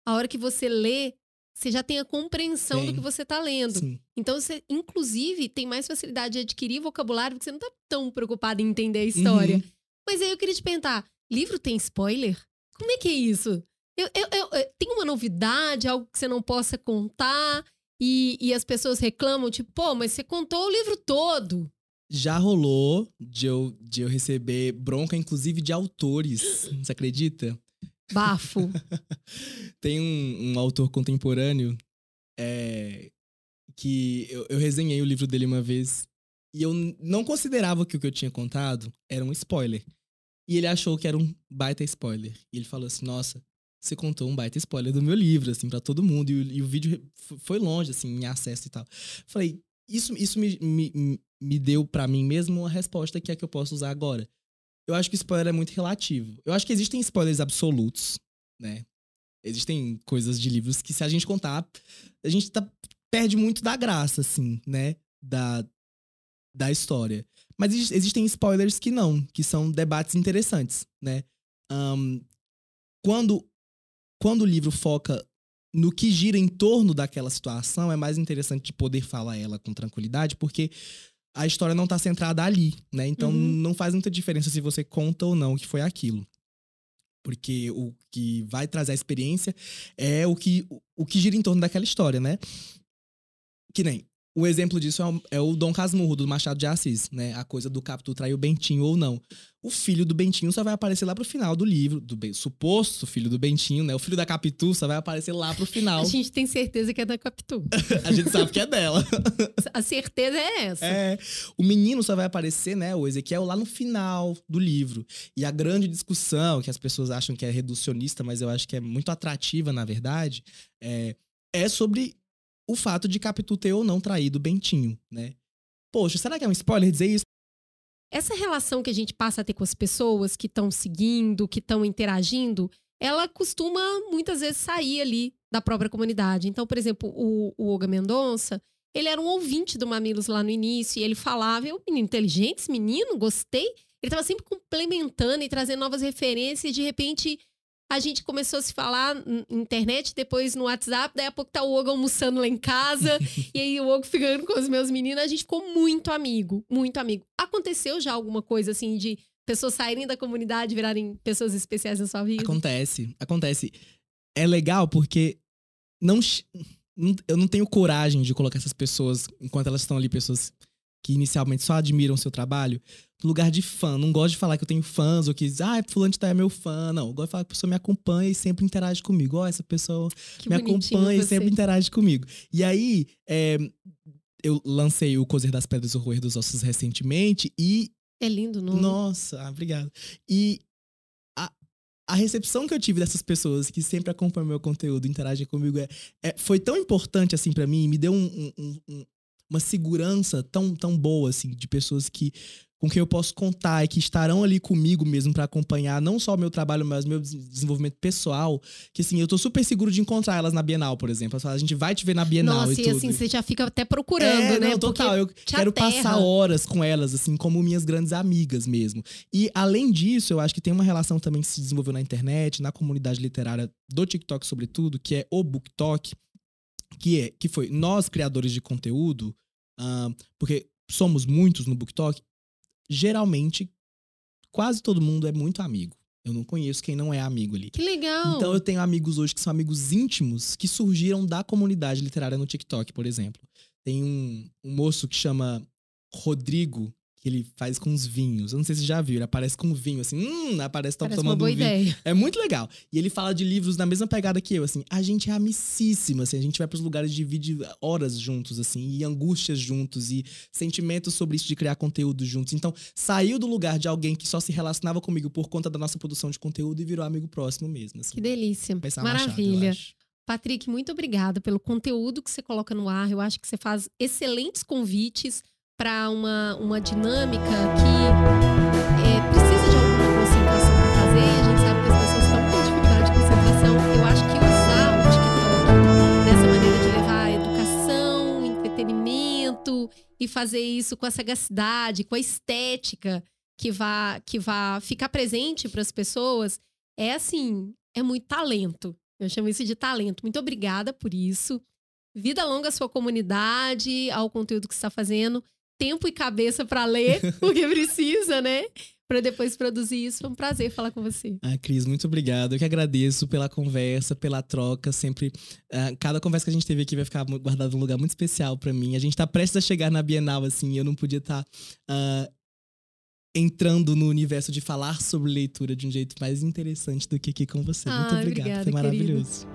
Speaker 3: a hora que você lê, você já tem a compreensão do
Speaker 6: Tem.
Speaker 3: que você está lendo.
Speaker 6: Sim.
Speaker 3: Então, você, inclusive, tem mais facilidade de adquirir vocabulário porque você não tá tão preocupado em entender a história.
Speaker 6: Uhum.
Speaker 3: Mas aí eu queria te perguntar: livro tem spoiler? Como é que é isso? Eu, eu- eu- eu- tem uma novidade, algo que você não possa contar, e, e as pessoas reclamam, tipo, pô, mas você contou o livro todo.
Speaker 6: Já rolou de eu, de eu receber bronca, inclusive de autores. Você acredita?
Speaker 3: Bafo.
Speaker 6: Tem um, um autor contemporâneo é, que eu, eu resenhei o livro dele uma vez e eu não considerava que o que eu tinha contado era um spoiler. E ele achou que era um baita spoiler. E ele falou assim: Nossa, você contou um baita spoiler do meu livro, assim, pra todo mundo. E, o- e o vídeo foi longe, assim, em acesso e tal. Falei: Isso, isso me, me, me- deu pra mim mesmo uma resposta que é que eu posso usar agora. Eu acho que spoiler é muito relativo. Eu acho que existem spoilers absolutos, né? Existem coisas de livros que, se a gente contar, a gente tá, perde muito da graça, assim, né? Da, da história. Mas exi- existem spoilers que não, que são debates interessantes, né? Ahn, quando, quando o livro foca no que gira em torno daquela situação, é mais interessante de poder falar ela com tranquilidade, porque a história não tá centrada ali, né? Então
Speaker 3: Uhum.
Speaker 6: não faz muita diferença se você conta ou não o que foi aquilo. Porque o que vai trazer a experiência é o que, o que gira em torno daquela história, né? Que nem. O exemplo disso é o, é o Dom Casmurro, do Machado de Assis, né? A coisa do Capitu trair o Bentinho ou não. O filho do Bentinho só vai aparecer lá pro final do livro, do suposto filho do Bentinho, né? O filho da Capitu só vai aparecer lá pro final.
Speaker 3: A gente tem certeza que é da Capitu.
Speaker 6: A gente sabe que é dela.
Speaker 3: A certeza é essa.
Speaker 6: É. O menino só vai aparecer, né, o Ezequiel, lá no final do livro. E a grande discussão, que as pessoas acham que é reducionista, mas eu acho que é muito atrativa, na verdade, é, é sobre o fato de Capitu ter ou não traído Bentinho, né? Poxa, será que é um spoiler dizer isso?
Speaker 3: Essa relação que a gente passa a ter com as pessoas que estão seguindo, que estão interagindo, ela costuma muitas vezes sair ali da própria comunidade. Então, por exemplo, o, o Olga Mendonça, ele era um ouvinte do Mamilos lá no início e ele falava, eu, menino inteligente, esse menino, gostei. Ele estava sempre complementando e trazendo novas referências e de repente A gente começou a se falar na internet, depois no WhatsApp, daí a pouco tá o Ogo almoçando lá em casa, e aí o Ogo ficando com os meus meninos, a gente ficou muito amigo, muito amigo. Aconteceu já alguma coisa assim de pessoas saírem da comunidade, virarem pessoas especiais na sua vida?
Speaker 6: Acontece, acontece. É legal porque não, não- eu não tenho coragem de colocar essas pessoas, enquanto elas estão ali, pessoas que inicialmente só admiram o seu trabalho, no lugar de fã. Não gosto de falar que eu tenho fãs ou que, ah, fulano de tal é meu fã. Não, eu gosto de falar que a pessoa me acompanha e sempre interage comigo. Ó, essa pessoa
Speaker 3: Que
Speaker 6: me acompanha e
Speaker 3: você.
Speaker 6: sempre interage comigo. E aí, é, eu lancei o Cozer das Pedras e o Roer dos Ossos recentemente e
Speaker 3: É lindo o nome.
Speaker 6: nossa, ah, obrigado. E a, recepção que eu tive dessas pessoas que sempre acompanham meu conteúdo, interagem comigo, é, é- foi tão importante, assim, pra mim, me deu um- um- um- uma segurança tão, tão boa, assim, de pessoas que com quem eu posso contar e que estarão ali comigo mesmo pra acompanhar não só o meu trabalho, mas o meu des- desenvolvimento pessoal, que assim, eu tô super seguro de encontrar elas na Bienal, por exemplo. Falam, a gente vai te ver na Bienal
Speaker 3: Nossa,
Speaker 6: e
Speaker 3: e
Speaker 6: tudo.
Speaker 3: assim, você já fica até procurando,
Speaker 6: É,
Speaker 3: né?
Speaker 6: Não, total. Eu quero
Speaker 3: aterra.
Speaker 6: passar horas com elas, assim, como minhas grandes amigas mesmo. E, além disso, eu acho que tem uma relação também que se desenvolveu na internet, na comunidade literária do TikTok, sobretudo, que é o BookTok, que é que foi nós, criadores de conteúdo, porque somos muitos no BookTok, geralmente, quase todo mundo é muito amigo. Eu não conheço quem não é amigo ali.
Speaker 3: Que legal.
Speaker 6: Então eu tenho amigos hoje que são amigos íntimos que surgiram da comunidade literária no TikTok, por exemplo. Tem um, um moço que chama Rodrigo, que ele faz com os vinhos. Eu não sei se você já viu, ele aparece com vinho, assim, hum, aparece top
Speaker 3: Parece uma
Speaker 6: tomando
Speaker 3: boa
Speaker 6: um vinho.
Speaker 3: ideia.
Speaker 6: É muito legal. E ele fala de livros na mesma pegada que eu, assim. A gente é amicíssima, assim. A gente vai pros lugares, divide horas juntos, assim. E angústias juntos. E sentimentos sobre isso de criar conteúdo juntos. Então, saiu do lugar de alguém que só se relacionava comigo por conta da nossa produção de conteúdo e virou amigo próximo mesmo, assim.
Speaker 3: Que delícia.
Speaker 6: Pensar Machado,
Speaker 3: Maravilha.
Speaker 6: acho.
Speaker 3: Patrick, muito obrigada pelo conteúdo que você coloca no ar. Eu acho que você faz excelentes convites para uma, uma dinâmica que é, precisa de alguma concentração para fazer. A gente sabe que as pessoas estão com dificuldade de concentração. Eu acho que usar o TikTok dessa maneira de levar educação, entretenimento e fazer isso com a sagacidade, com a estética que vá, que vá ficar presente para as pessoas, é assim, é muito talento. Eu chamo isso de talento. Muito obrigada por isso. Vida longa à sua comunidade, ao conteúdo que está fazendo. Tempo e cabeça para ler, porque precisa, né? Para depois produzir isso. Foi um prazer falar com você.
Speaker 6: Ah, Cris, muito obrigado. Eu que agradeço pela conversa, pela troca. Sempre. ah, cada conversa que a gente teve aqui vai ficar guardada num lugar muito especial pra mim. A gente tá prestes a chegar na Bienal, assim, e eu não podia estar entrando no universo de falar sobre leitura de um jeito mais interessante do que aqui com você. muito
Speaker 3: Ai,
Speaker 6: obrigado.
Speaker 3: obrigada,
Speaker 6: Foi
Speaker 3: querido.
Speaker 6: maravilhoso.